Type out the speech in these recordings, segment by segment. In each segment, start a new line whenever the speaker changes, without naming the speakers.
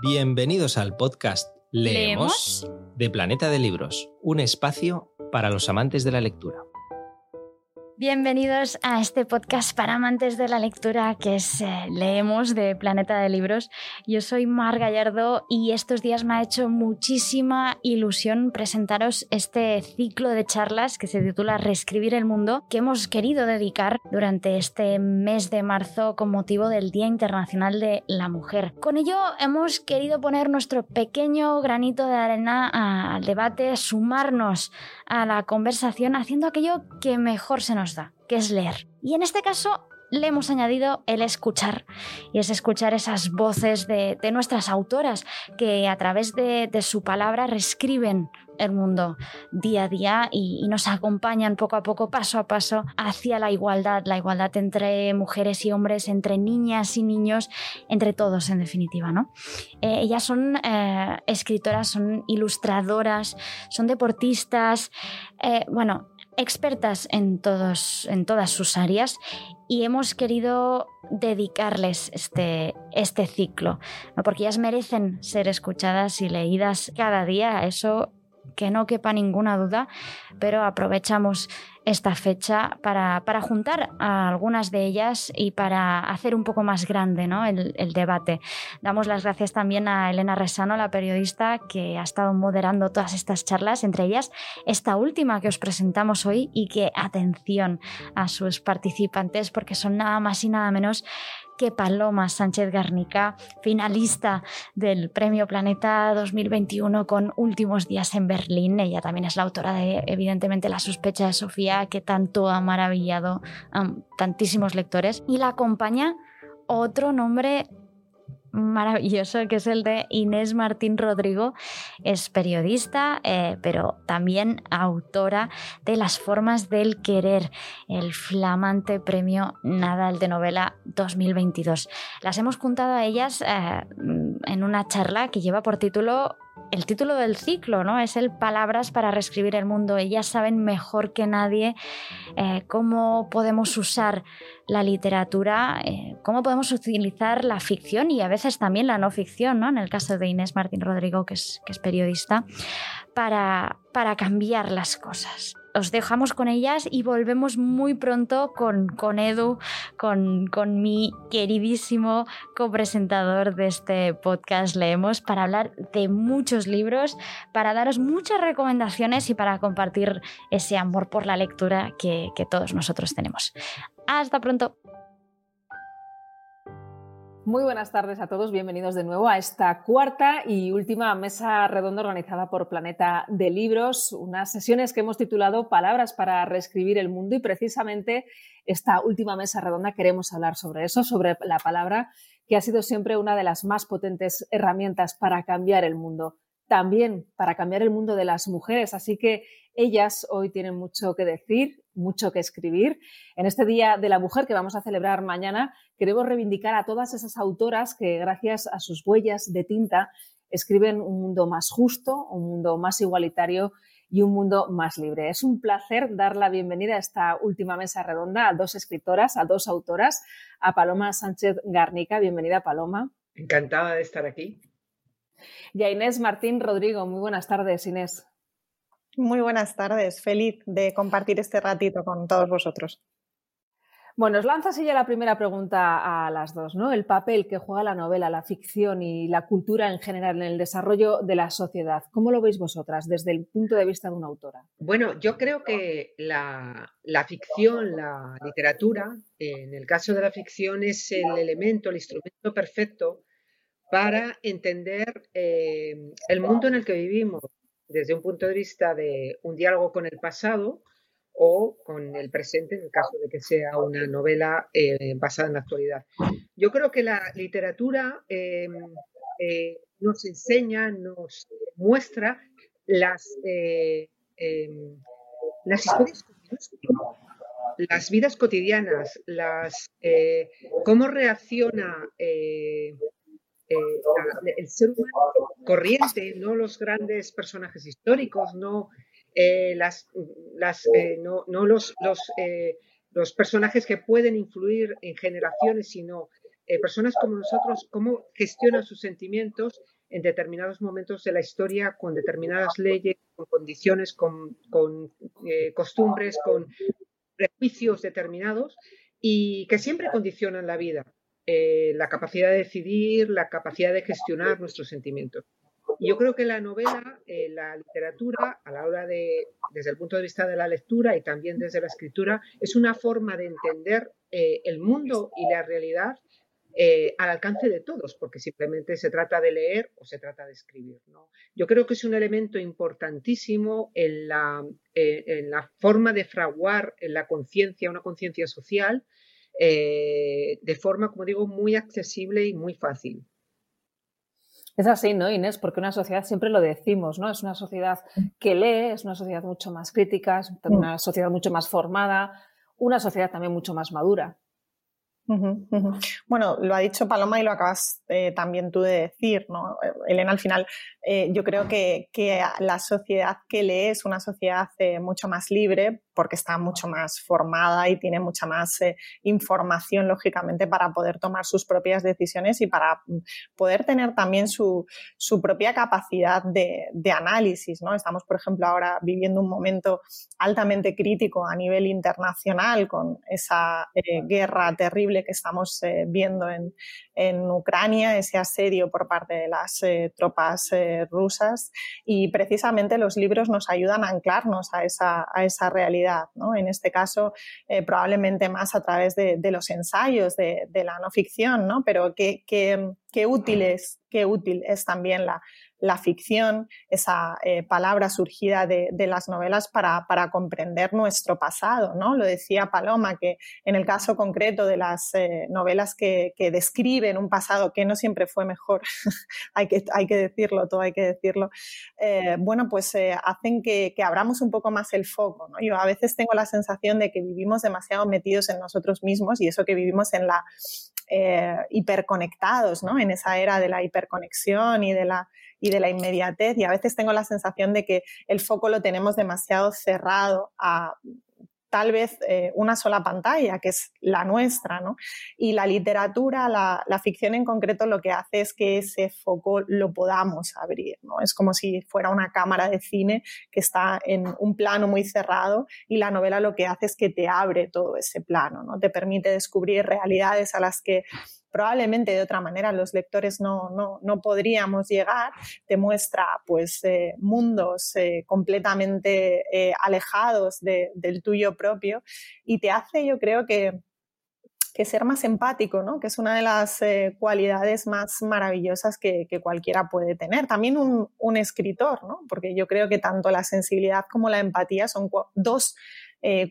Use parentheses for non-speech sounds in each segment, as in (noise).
Bienvenidos al podcast Leemos,
¿Leemos?
de Planeta de Libros, un espacio para los amantes de la lectura.
Bienvenidos a este podcast para amantes de la lectura que es eh, Leemos de Planeta de Libros. Yo soy Mar Gallardo y estos días me ha hecho muchísima ilusión presentaros este ciclo de charlas que se titula Reescribir el Mundo que hemos querido dedicar durante este mes de marzo con motivo del Día Internacional de la Mujer. Con ello hemos querido poner nuestro pequeño granito de arena al debate, sumarnos a la conversación haciendo aquello que mejor se nos da, que es leer. Y en este caso le hemos añadido el escuchar, y es escuchar esas voces de, nuestras autoras que a través de, su palabra reescriben el mundo día a día y, y nos acompañan poco a poco, paso a paso, hacia la igualdad, la igualdad entre mujeres y hombres, entre niñas y niños, entre todos en definitiva, ¿no? Eh, ellas son eh, escritoras, son ilustradoras, son deportistas, eh, bueno, expertas en, todos, en todas sus áreas y hemos querido dedicarles este, este ciclo, porque ellas merecen ser escuchadas y leídas cada día, eso que no quepa ninguna duda, pero aprovechamos esta fecha para, para juntar a algunas de ellas y para hacer un poco más grande ¿no? el, el debate. Damos las gracias también a Elena Resano, la periodista que ha estado moderando todas estas charlas, entre ellas esta última que os presentamos hoy y que atención a sus participantes porque son nada más y nada menos que Paloma Sánchez Garnica, finalista del Premio Planeta 2021 con Últimos días en Berlín. Ella también es la autora de, evidentemente, La sospecha de Sofía, que tanto ha maravillado a tantísimos lectores. Y la acompaña otro nombre maravilloso que es el de Inés Martín Rodrigo. Es periodista, eh, pero también autora de Las formas del querer, el flamante premio Nadal de novela 2022. Las hemos juntado a ellas eh, en una charla que lleva por título el título del ciclo, ¿no? Es el Palabras para reescribir el mundo. Ellas saben mejor que nadie eh, cómo podemos usar la literatura, eh, cómo podemos utilizar la ficción y a veces también la no ficción, ¿no? En el caso de Inés Martín Rodrigo, que es, periodista, para cambiar las cosas. Os dejamos con ellas y volvemos muy pronto con, con Edu, con, con mi queridísimo copresentador de este podcast Leemos, para hablar de muchos libros, para daros muchas recomendaciones y para compartir ese amor por la lectura que, que todos nosotros tenemos. Hasta pronto.
Muy buenas tardes a todos, bienvenidos de nuevo a esta cuarta y última mesa redonda organizada por Planeta de Libros, unas sesiones que hemos titulado Palabras para reescribir el mundo y precisamente esta última mesa redonda queremos hablar sobre eso, sobre la palabra que ha sido siempre una de las más potentes herramientas para cambiar el mundo, también para cambiar el mundo de las mujeres, así que ellas hoy tienen mucho que decir, mucho que escribir. En este Día de la Mujer que vamos a celebrar mañana, queremos reivindicar a todas esas autoras que, gracias a sus huellas de tinta, escriben un mundo más justo, un mundo más igualitario y un mundo más libre. Es un placer dar la bienvenida a esta última mesa redonda a dos escritoras, a dos autoras, a Paloma Sánchez Garnica. Bienvenida, Paloma.
Encantada de estar aquí.
Y a Inés Martín Rodrigo. Muy buenas tardes, Inés.
Muy buenas tardes, feliz de compartir este ratito con todos vosotros.
Bueno, os lanzo así ya la primera pregunta a las dos, ¿no? El papel que juega la novela, la ficción y la cultura en general en el desarrollo de la sociedad. ¿Cómo lo veis vosotras desde el punto de vista de una autora?
Bueno, yo creo que la, la ficción, la literatura, en el caso de la ficción, es el elemento, el instrumento perfecto para entender eh, el mundo en el que vivimos desde un punto de vista de un diálogo con el pasado o con el presente, en el caso de que sea una novela eh, basada en la actualidad. Yo creo que la literatura eh, eh, nos enseña, nos muestra las, las historias las vidas cotidianas, las, cómo reacciona eh, el ser humano corriente, no los grandes personajes históricos, no, eh, las, las, eh, no, no los, los, los, personajes que pueden influir en generaciones, sino personas como nosotros, cómo gestionan sus sentimientos en determinados momentos de la historia, con determinadas leyes, con condiciones, con, eh, costumbres, con prejuicios determinados y que siempre condicionan la vida, eh, la capacidad de decidir, la capacidad de gestionar nuestros sentimientos. Yo creo que la novela, eh, la literatura, a la hora de, desde el punto de vista de la lectura y también desde la escritura, es una forma de entender eh, el mundo y la realidad eh, al alcance de todos, porque simplemente se trata de leer o se trata de escribir. Yo creo que es un elemento importantísimo en la, en la forma de fraguar la conciencia, una conciencia social, de forma, como digo, muy accesible y muy fácil.
Es así, ¿no, Inés? Porque una sociedad, siempre lo decimos, ¿no? Es una sociedad que lee, es una sociedad mucho más crítica, es una sociedad mucho más formada, una sociedad también mucho más madura.
Bueno, lo ha dicho Paloma y lo acabas eh, también tú de decir, ¿no? Elena, al final, eh, yo creo que, la sociedad que lee es una sociedad eh, mucho más libre porque está mucho más formada y tiene mucha más información, lógicamente, para poder tomar sus propias decisiones y para mm, poder tener también su, propia capacidad de, de, análisis, ¿no? Estamos, por ejemplo, ahora viviendo un momento altamente crítico a nivel internacional con esa guerra terrible que estamos eh, viendo en, Ucrania, ese asedio por parte de las eh, tropas eh, rusas y precisamente los libros nos ayudan a anclarnos a esa, a esa realidad. En este caso, probablemente más a través de, los ensayos de, la no ficción, ¿no? pero qué, qué es, qué útil es también la, la ficción, esa eh, palabra surgida de, las novelas para, comprender nuestro pasado. ¿no? Lo decía Paloma, que en el caso concreto de las eh, novelas que, describen un pasado que no siempre fue mejor, (laughs) hay, que, hay que decirlo, todo hay que decirlo, eh, bueno, pues hacen que, abramos un poco más el foco. Yo a veces tengo la sensación de que vivimos demasiado metidos en nosotros mismos y eso que vivimos en la hiperconectados, ¿no? En esa era de la hiperconexión y de la y de la inmediatez y a veces tengo la sensación de que el foco lo tenemos demasiado cerrado a tal vez eh, una sola pantalla, que es la nuestra, ¿no? Y la literatura, la, ficción en concreto, lo que hace es que ese foco lo podamos abrir, ¿no? Es como si fuera una cámara de cine que está en un plano muy cerrado y la novela lo que hace es que te abre todo ese plano, ¿no? Te permite descubrir realidades a las que probablemente de otra manera los lectores no, no, podríamos llegar, te muestra pues eh, mundos eh, completamente eh, alejados del tuyo propio y te hace yo creo que, que ser más empático, ¿no? que es una de las cualidades más maravillosas que, cualquiera puede tener. También un, un, escritor, ¿no? porque yo creo que tanto la sensibilidad como la empatía son dos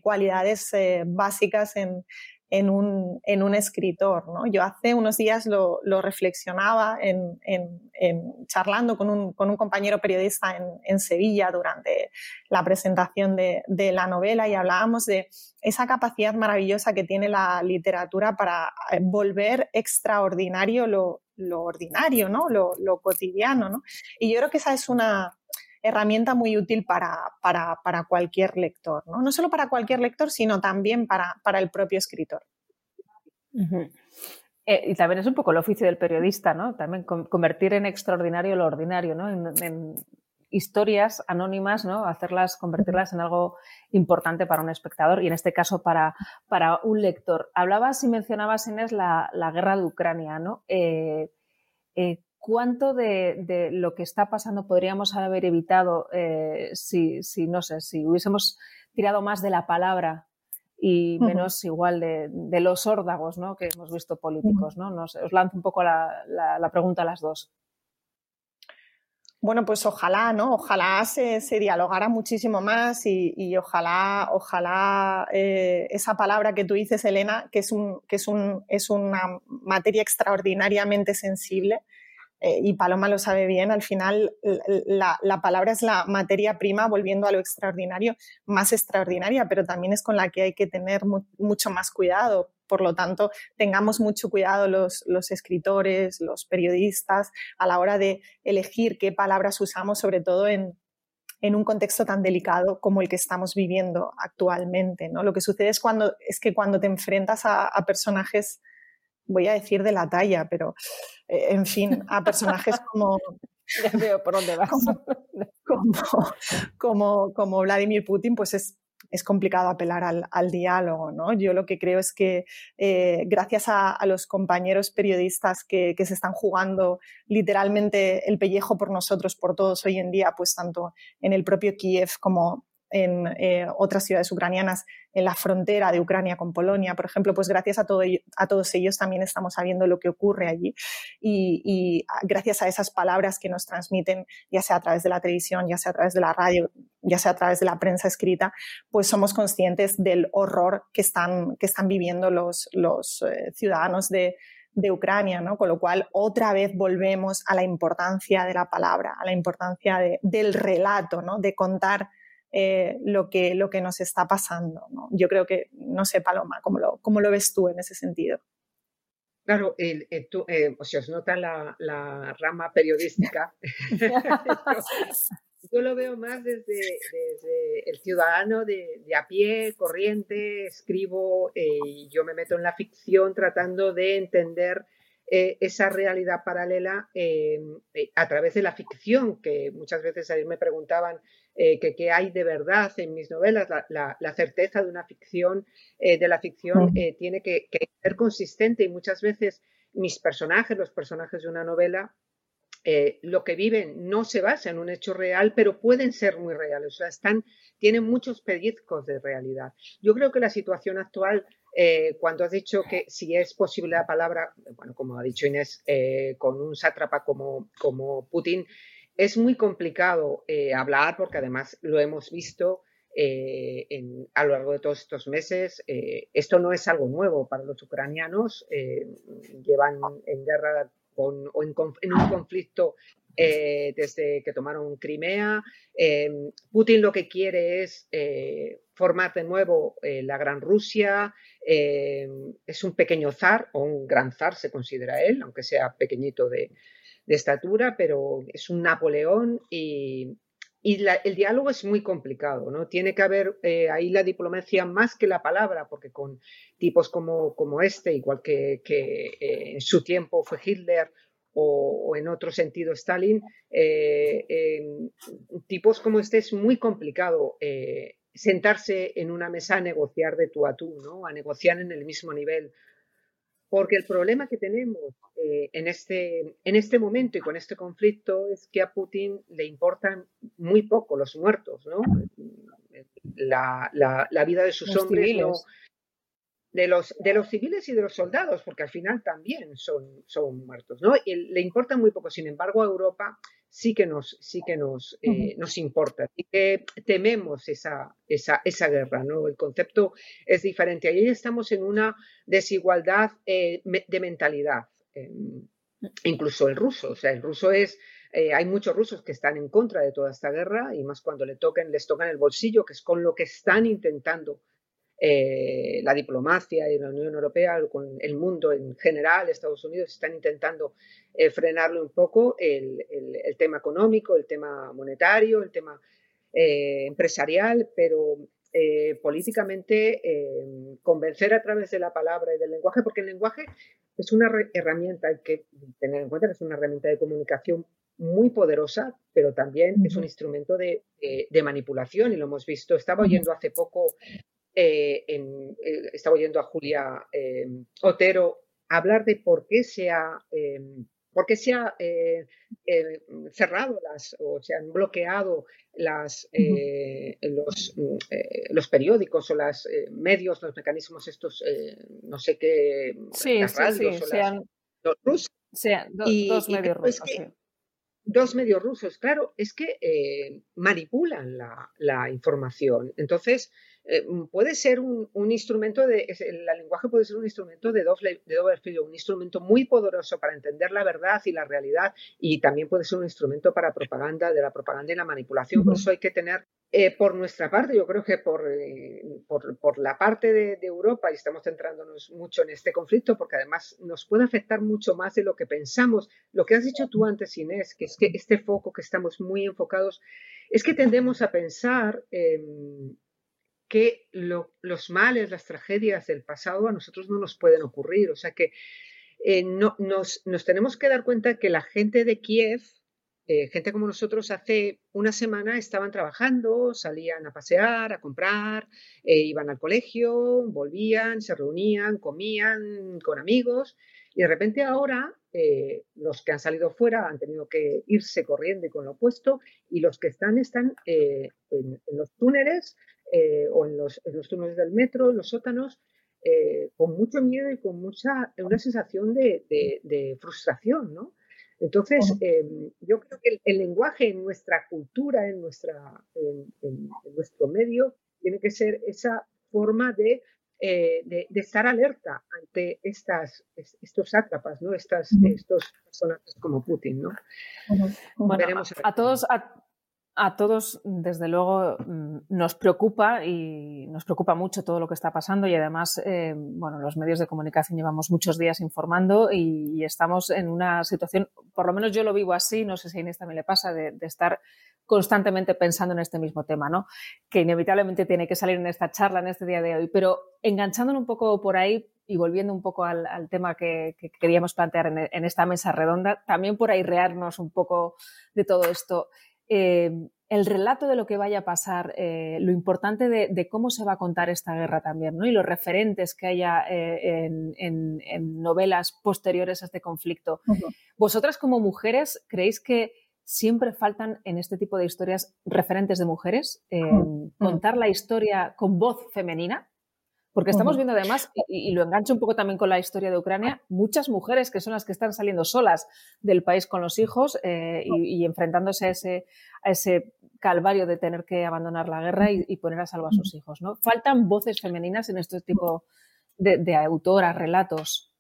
cualidades básicas en, en un, en un escritor. ¿no? Yo hace unos días lo, lo reflexionaba en, en, charlando con un, con un, compañero periodista en, Sevilla durante la presentación de, de, la novela y hablábamos de esa capacidad maravillosa que tiene la literatura para eh, volver extraordinario lo, lo ordinario, ¿no? lo, lo cotidiano. ¿no? Y yo creo que esa es una, herramienta muy útil para, para, cualquier lector, ¿no? no solo para cualquier lector, sino también para, para el propio escritor.
Eh, y también es un poco el oficio del periodista, ¿no? También convertir en extraordinario lo ordinario, ¿no? En, historias anónimas, ¿no? Hacerlas, convertirlas en algo importante para un espectador y en este caso para, para un lector. Hablabas y mencionabas, Inés, la, la guerra de Ucrania, ¿no? Eh, eh, ¿Cuánto de, lo que está pasando podríamos haber evitado eh, si, no sé, si hubiésemos tirado más de la palabra y menos igual de, los órdagos ¿no? que hemos visto políticos? ¿no? os lanzo un poco la, pregunta a las dos.
Bueno, pues ojalá, ¿no? Ojalá se, dialogara muchísimo más y, ojalá, ojalá eh, esa palabra que tú dices, Elena, que es, un, que es, un, es una materia extraordinariamente sensible, eh, y Paloma lo sabe bien, al final la, palabra es la materia prima, volviendo a lo extraordinario, más extraordinaria, pero también es con la que hay que tener mucho más cuidado. Por lo tanto, tengamos mucho cuidado los, escritores, los periodistas, a la hora de elegir qué palabras usamos, sobre todo en, un contexto tan delicado como el que estamos viviendo actualmente. ¿no? Lo que sucede es, cuando, es que cuando te enfrentas a personajes voy a decir de la talla, pero eh, en fin, a personajes como... (laughs)
ya veo por dónde vas.
Como, como, Vladimir Putin, pues es, es complicado apelar al, diálogo. ¿no? Yo lo que creo es que eh, gracias a, los compañeros periodistas que, que, se están jugando literalmente el pellejo por nosotros, por todos hoy en día, pues tanto en el propio Kiev como en eh, otras ciudades ucranianas, en la frontera de Ucrania con Polonia, por ejemplo, pues gracias a, todo, a todos ellos también estamos sabiendo lo que ocurre allí y, gracias a esas palabras que nos transmiten, ya sea a través de la televisión, ya sea a través de la radio, ya sea a través de la prensa escrita, pues somos conscientes del horror que están, que están viviendo los, los eh, ciudadanos de, de Ucrania, ¿no? Con lo cual, otra vez volvemos a la importancia de la palabra, a la importancia del relato, ¿no? De contar eh, lo, que, lo que nos está pasando. ¿no? Yo creo que, no sé, Paloma, ¿cómo lo, cómo lo ves tú en ese sentido?
Claro, el, tú, eh, o sea, os nota la, la rama periodística. (laughs) yo, lo veo más desde, desde el ciudadano de, de, a pie, corriente, escribo eh, y yo me meto en la ficción tratando de entender esa realidad paralela a través de la ficción, que muchas veces a mí me preguntaban eh, que, hay de verdad en mis novelas, la, certeza de una ficción, eh, de la ficción, eh, tiene que, ser consistente y muchas veces mis personajes, los personajes de una novela, lo que viven no se basa en un hecho real, pero pueden ser muy reales, o sea, están, tienen muchos pellizcos de realidad. Yo creo que la situación actual cuando has dicho que si es posible la palabra, bueno, como ha dicho Inés, con un sátrapa como, como Putin, es muy complicado eh, hablar porque además lo hemos visto eh, a lo largo de todos estos meses. Eh, esto no es algo nuevo para los ucranianos. llevan en guerra o en, un conflicto desde que tomaron Crimea. Putin lo que quiere es formar de nuevo la Gran Rusia. es un pequeño zar o un gran zar, se considera él, aunque sea pequeñito de, de estatura, pero es un Napoleón y, el diálogo es muy complicado, ¿no? Tiene que haber eh, ahí la diplomacia más que la palabra, porque con tipos como, como este, igual que, eh, en su tiempo fue Hitler o, en otro sentido Stalin, eh, tipos como este es muy complicado sentarse en una mesa a negociar de tú a tú, ¿no? A negociar en el mismo nivel porque el problema que tenemos eh, en, este, en este momento y con este conflicto es que a Putin le importan muy poco los muertos, ¿no? La, la, vida de sus hombres de los, de los civiles y de los soldados, porque al final también son, son muertos, ¿no? Y le importa muy poco. Sin embargo, a Europa sí que nos, sí que nos, eh, nos importa, sí que tememos esa, esa, esa, guerra, ¿no? El concepto es diferente. Ahí estamos en una desigualdad eh, de mentalidad. Em, incluso el ruso, o sea, el ruso es eh, hay muchos rusos que están en contra de toda esta guerra y más cuando le toquen, les tocan el bolsillo, que es con lo que están intentando eh, la diplomacia y la Unión Europea, con el mundo en general, Estados Unidos, están intentando eh, frenarle un poco el, tema económico, el tema monetario, el tema eh, empresarial, pero políticamente convencer a través de la palabra y del lenguaje, porque el lenguaje es una herramienta, hay que tener en cuenta que es una herramienta de comunicación muy poderosa, pero también es un instrumento de, de, manipulación y lo hemos visto. Estaba oyendo hace poco eh, eh, estaba oyendo a Julia em, Otero hablar de por qué se ha, por qué se ha eh, cerrado las o se han bloqueado las, los, los, periódicos o los medios, los mecanismos estos, no sé qué,
sí, las radios o sean, los rusos. Sean dos medios rusos.
dos medios rusos, claro, es que manipulan la, la, información. Entonces, eh, mm, puede ser un, instrumento de, el lenguaje puede ser un instrumento de doble, de doble filo, un instrumento muy poderoso para entender la verdad y la realidad y también puede ser un instrumento para propaganda, de la propaganda y la manipulación. Por eso hay que tener, eh, por nuestra parte, yo creo que por, eh, por, la parte de, Europa, y estamos centrándonos mucho en este conflicto, porque además nos puede afectar mucho más de lo que pensamos. Lo que has dicho tú antes, Inés, que es que este foco que estamos muy enfocados, es que tendemos a pensar que los males, las tragedias del pasado a nosotros no nos pueden ocurrir. O sea que eh, no, nos, tenemos que dar cuenta que la gente de Kiev, eh, gente como nosotros, hace una semana estaban trabajando, salían a pasear, a comprar, eh, iban al colegio, volvían, se reunían, comían con amigos y de repente ahora los que han salido fuera han tenido que irse corriendo y con lo opuesto y los que están están en, los túneles o en los, en los túneles del metro, en los sótanos, eh, con mucho miedo y con mucha, una sensación de, frustración, ¿no? Entonces, em, yo creo que el, lenguaje en nuestra cultura, en, nuestra, en, nuestro medio, tiene que ser esa forma de, eh, de, estar alerta ante estas, estos sátrapas, ¿no? Estas, Estos personajes como Putin, ¿no?
Bueno, a, todos, a todos, desde luego, mm, nos preocupa y nos preocupa mucho todo lo que está pasando y además, eh, bueno, los medios de comunicación llevamos muchos días informando y, estamos en una situación, por lo menos yo lo vivo así, no sé si a Inés también le pasa, de, estar constantemente pensando en este mismo tema, ¿no? Que inevitablemente tiene que salir en esta charla, en este día de hoy. Pero enganchándonos un poco por ahí y volviendo un poco al, tema que, queríamos plantear en, en, esta mesa redonda, también por airearnos un poco de todo esto. Eh, el relato de lo que vaya a pasar, eh, lo importante de, cómo se va a contar esta guerra también, ¿no? Y los referentes que haya eh, en, novelas posteriores a este conflicto. ¿Vosotras como mujeres creéis que siempre faltan en este tipo de historias referentes de mujeres? contar la historia con voz femenina. Porque estamos viendo además, y, lo engancho un poco también con la historia de Ucrania, muchas mujeres que son las que están saliendo solas del país con los hijos eh, y, enfrentándose a ese, a ese calvario de tener que abandonar la guerra y, poner a salvo a sus hijos. ¿no? Faltan voces femeninas en este tipo de, autoras, relatos.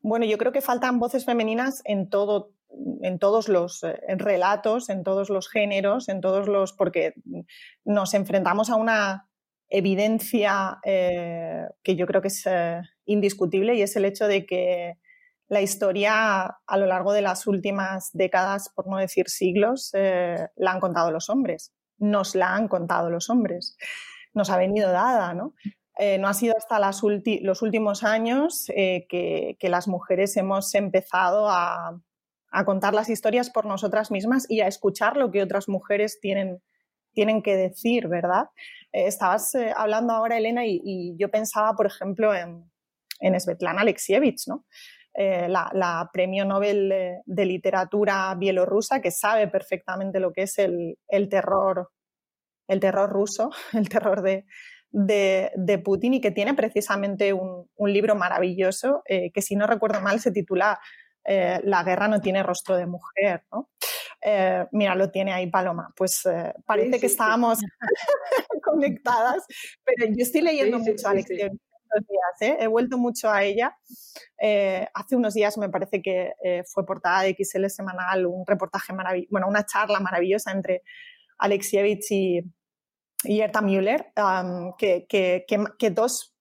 Bueno, yo creo que faltan voces femeninas en todo en todos los eh, relatos, en todos los géneros, en todos los porque nos enfrentamos a una evidencia eh, que yo creo que es eh, indiscutible y es el hecho de que la historia a lo largo de las últimas décadas, por no decir siglos, eh, la han contado los hombres. Nos la han contado los hombres. Nos ha venido dada, ¿no? no ha sido hasta los últimos años que, las mujeres hemos empezado a, a, contar las historias por nosotras mismas y a escuchar lo que otras mujeres tienen, tienen que decir, ¿verdad? Eh, estabas eh, hablando ahora, Elena, y, yo pensaba, por ejemplo, en, en Svetlana Alexievich, ¿no? Eh, la, premio Nobel de, literatura bielorrusa, que sabe perfectamente lo que es el, terror, el terror ruso, (laughs) el terror de, de, Putin, y que tiene precisamente un, un libro maravilloso, que si no recuerdo mal se titula La guerra no tiene rostro de mujer. ¿no? Eh, mira, lo tiene ahí Paloma. Pues eh, parece que estábamos (laughs) conectadas, pero yo estoy leyendo mucho a Alex días, ¿eh? he vuelto mucho a ella. hace unos días me parece que fue portada de XL semanal un reportaje maravilloso, bueno, una charla maravillosa entre Alexievich y, y Erta Müller, que, que, que, dos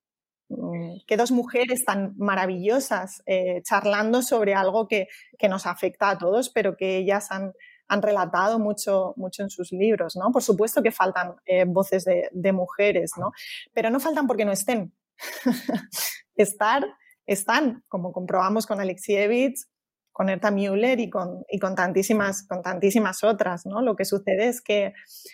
mm, que dos mujeres tan maravillosas charlando sobre algo que, que, nos afecta a todos, pero que ellas han, han relatado mucho, mucho en sus libros, ¿no? Por supuesto que faltan eh, voces de, mujeres, ¿no? Pero no faltan porque no estén. (laughs) Estar, están, como comprobamos con Alexievich, con Erta Müller y con, y con, tantísimas, con tantísimas otras, ¿no? Lo que sucede es que,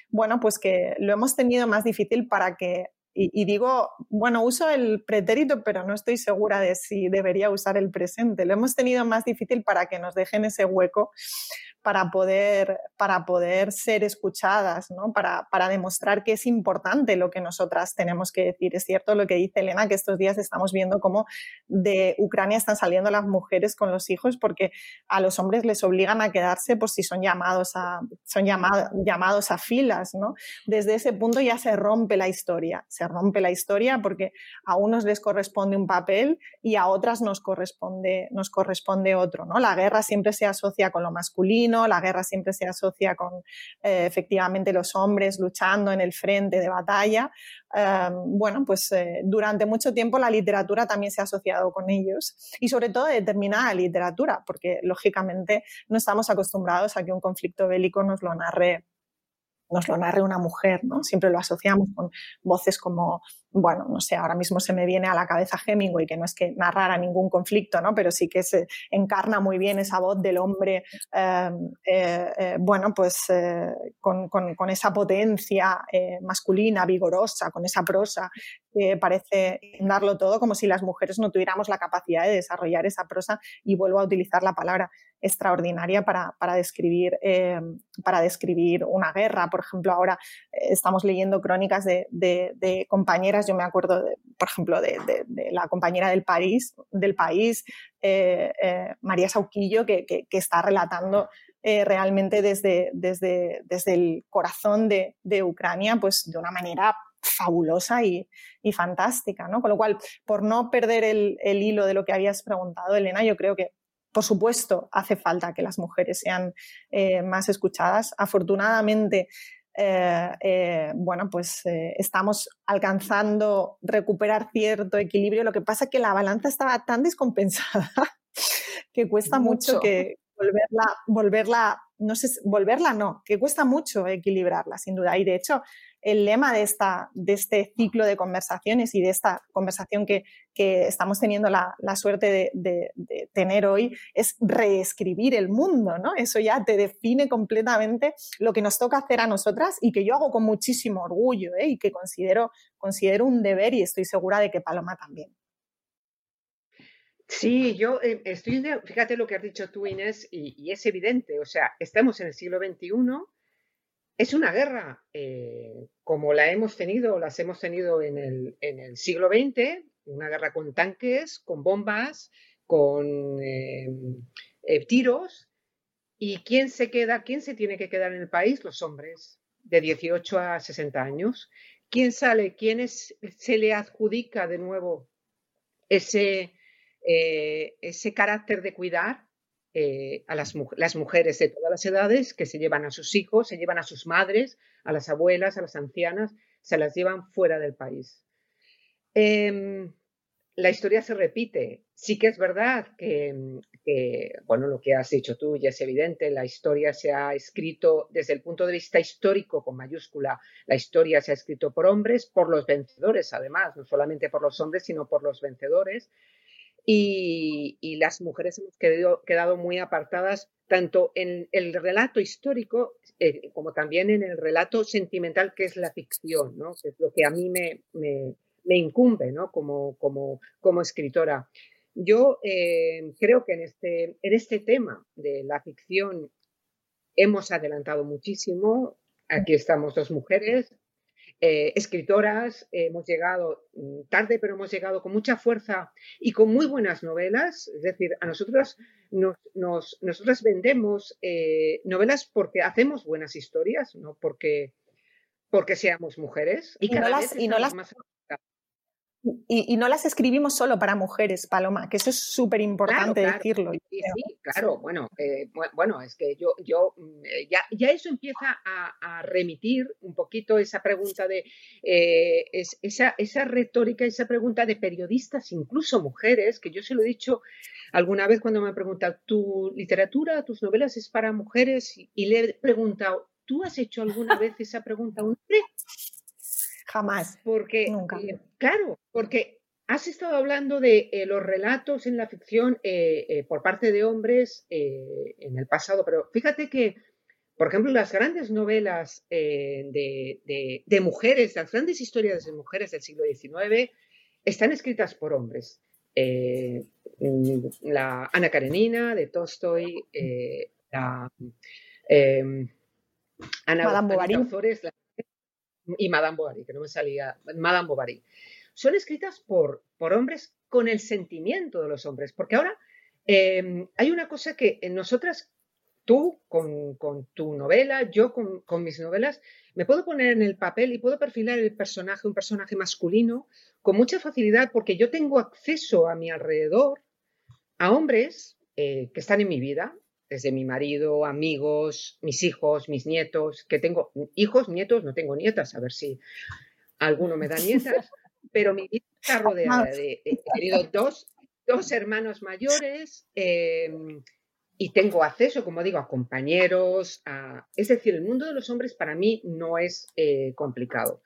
bueno, pues que lo hemos tenido más difícil para que y, digo, bueno, uso el pretérito, pero no estoy segura de si debería usar el presente. Lo hemos tenido más difícil para que nos dejen ese hueco para poder, para poder ser escuchadas, ¿no? para, para, demostrar que es importante lo que nosotras tenemos que decir. Es cierto lo que dice Elena, que estos días estamos viendo cómo de Ucrania están saliendo las mujeres con los hijos porque a los hombres les obligan a quedarse por si son llamados a, son llamados a filas. ¿no? Desde ese punto ya se rompe la historia. Se rompe la historia porque a unos les corresponde un papel y a otras nos corresponde, nos corresponde otro. ¿no? La guerra siempre se asocia con lo masculino la guerra siempre se asocia con eh, efectivamente los hombres luchando en el frente de batalla. Em, bueno, pues eh, durante mucho tiempo la literatura también se ha asociado con ellos y sobre todo determinada literatura, porque lógicamente no estamos acostumbrados a que un conflicto bélico nos lo narre nos lo narre una mujer, ¿no? Siempre lo asociamos con voces como bueno, no sé, ahora mismo se me viene a la cabeza Hemingway, que no es que narrara ningún conflicto, ¿no? Pero sí que se encarna muy bien esa voz del hombre, em, eh, eh, bueno, pues eh, con, esa potencia masculina, vigorosa, con esa prosa que parece darlo todo, como si las mujeres no tuviéramos la capacidad de desarrollar esa prosa, y vuelvo a utilizar la palabra extraordinaria para, describir, una guerra. Por ejemplo, ahora estamos leyendo crónicas de compañeras yo me acuerdo, por ejemplo, de, la compañera del, París, del país, eh, eh, María Sauquillo, que, está relatando eh, realmente desde, desde, desde, el corazón de, Ucrania, pues de una manera fabulosa y, fantástica, ¿no? Con lo cual, por no perder el, el hilo de lo que habías preguntado, Elena, yo creo que por supuesto, hace falta que las mujeres sean más escuchadas. Afortunadamente, eh, eh, bueno, pues eh, estamos alcanzando recuperar cierto equilibrio. Lo que pasa es que la balanza estaba tan (laughs) descompensada que cuesta mucho, que volverla, volverla, no sé, volverla no, que cuesta mucho equilibrarla, sin duda. Y de hecho, el lema de, esta, de este ciclo de conversaciones y de esta conversación que, estamos teniendo la, suerte de, tener hoy es reescribir el mundo, ¿no? Eso ya te define completamente lo que nos toca hacer a nosotras y que yo hago con muchísimo orgullo ¿eh? y que considero, considero un deber y estoy segura de que Paloma también.
Sí, yo eh, estoy, fíjate lo que has dicho tú, Inés, y, es evidente, o sea, estamos en el siglo XXI es una guerra eh, como la hemos tenido, las hemos tenido en el, siglo XX, una guerra con tanques, con bombas, con eh, tiros. ¿Y quién se queda, quién se tiene que quedar en el país? Los hombres de 18 a 60 años. ¿Quién sale? ¿Quién se le adjudica de nuevo ese, ese carácter de cuidar? Eh, a las, mujeres de todas las edades que se llevan a sus hijos, se llevan a sus madres, a las abuelas, a las ancianas, se las llevan fuera del país. Em, la historia se repite. Sí que es verdad que, bueno, lo que has dicho tú ya es evidente, la historia se ha escrito desde el punto de vista histórico con mayúscula, la historia se ha escrito por hombres, por los vencedores además, no solamente por los hombres, sino por los vencedores y, las mujeres hemos quedado, muy apartadas tanto en el relato histórico eh, como también en el relato sentimental que es la ficción, ¿no? que es lo que a mí me, me, incumbe ¿no? como, como, como escritora. Yo eh, creo que en este, en este tema de la ficción hemos adelantado muchísimo. Aquí estamos dos mujeres, eh, escritoras, hemos llegado mm, tarde, pero hemos llegado con mucha fuerza y con muy buenas novelas. Es decir, a nosotras nos, nosotras vendemos eh, novelas porque hacemos buenas historias, no porque, porque seamos mujeres.
Y, no las, y no las, y, no las escribimos solo para mujeres, Paloma, que eso es súper importante decirlo.
Sí, sí, claro, bueno, eh, bueno, es que yo, yo mm, eh, ya, ya eso empieza a, remitir un poquito esa pregunta de, eh, esa, esa retórica, esa pregunta de periodistas, incluso mujeres, que yo se lo he dicho alguna vez cuando me han preguntado, ¿tu literatura, tus novelas es para mujeres? Y, le he preguntado, ¿tú has hecho alguna vez esa pregunta a un hombre?
Jamás.
Porque, Nunca. Eh, claro, porque has estado hablando de eh, los relatos en la ficción eh, por parte de hombres en el pasado, pero fíjate que, por ejemplo, las grandes novelas de, mujeres, las grandes historias de mujeres del siglo XIX, están escritas por hombres. Mm, la Ana Karenina de Tolstoy, la em, Ana
Madame Bovary.
la y Madame Bovary, que no me salía, Madame Bovary, son escritas por, por hombres con el sentimiento de los hombres, porque ahora em, hay una cosa que en nosotras, tú con, tu novela, yo con, mis novelas, me puedo poner en el papel y puedo perfilar el personaje, un personaje masculino, con mucha facilidad, porque yo tengo acceso a mi alrededor a hombres eh, que están en mi vida, desde mi marido, amigos, mis hijos, mis nietos, que tengo hijos, nietos, no tengo nietas, a ver si alguno me da nietas, (laughs) pero mi vida está rodeada de, he tenido dos, dos hermanos mayores em, y tengo acceso, como digo, a compañeros, a, es decir, el mundo de los hombres para mí no es eh, complicado.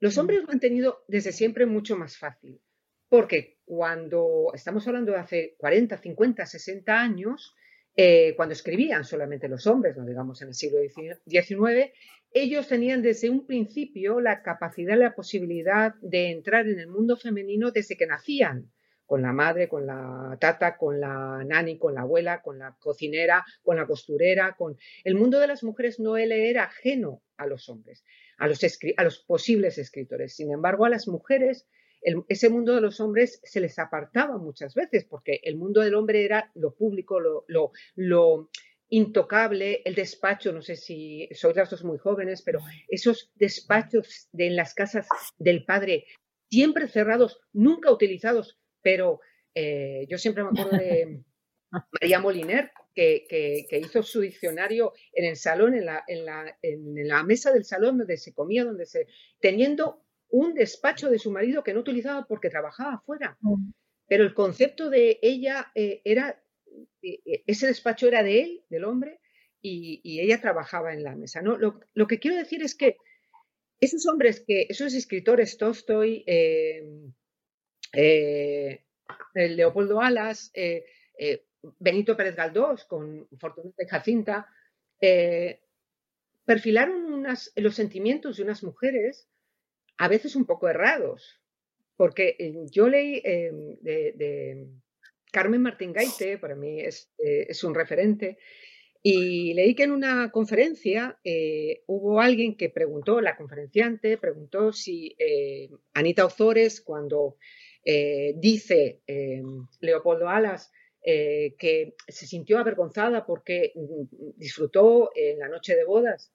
Los hombres lo han tenido desde siempre mucho más fácil, porque cuando estamos hablando de hace 40, 50, 60 años, eh, cuando escribían solamente los hombres, no digamos en el siglo XIX, ellos tenían desde un principio la capacidad, la posibilidad de entrar en el mundo femenino desde que nacían, con la madre, con la tata, con la nani, con la abuela, con la cocinera, con la costurera, con el mundo de las mujeres no le era ajeno a los hombres, a los, a los posibles escritores. Sin embargo, a las mujeres ese mundo de los hombres se les apartaba muchas veces, porque el mundo del hombre era lo público, lo, lo, intocable, el despacho, no sé si sois las dos muy jóvenes, pero esos despachos de, en las casas del padre, siempre cerrados, nunca utilizados, pero eh, yo siempre me acuerdo de (laughs) María Moliner, que, que, hizo su diccionario en el salón, en la, en, la, en la, mesa del salón donde se comía, donde se, teniendo un despacho de su marido que no utilizaba porque trabajaba afuera. Mm. Pero el concepto de ella eh, era, eh, eh, ese despacho era de él, del hombre, y, ella trabajaba en la mesa. ¿no? Lo, que quiero decir es que esos hombres, que esos escritores, Tolstoy, Leopoldo Alas, Benito Pérez Galdós, con Fortunata y Jacinta, perfilaron los sentimientos de unas mujeres a veces un poco errados, porque eh, yo leí eh, de, Carmen Martín Gaite, para mí es, eh, es, un referente, y leí que en una conferencia hubo alguien que preguntó, la conferenciante preguntó si Anita Ozores, cuando dice Leopoldo Alas, que se sintió avergonzada porque mm, disfrutó en la noche de bodas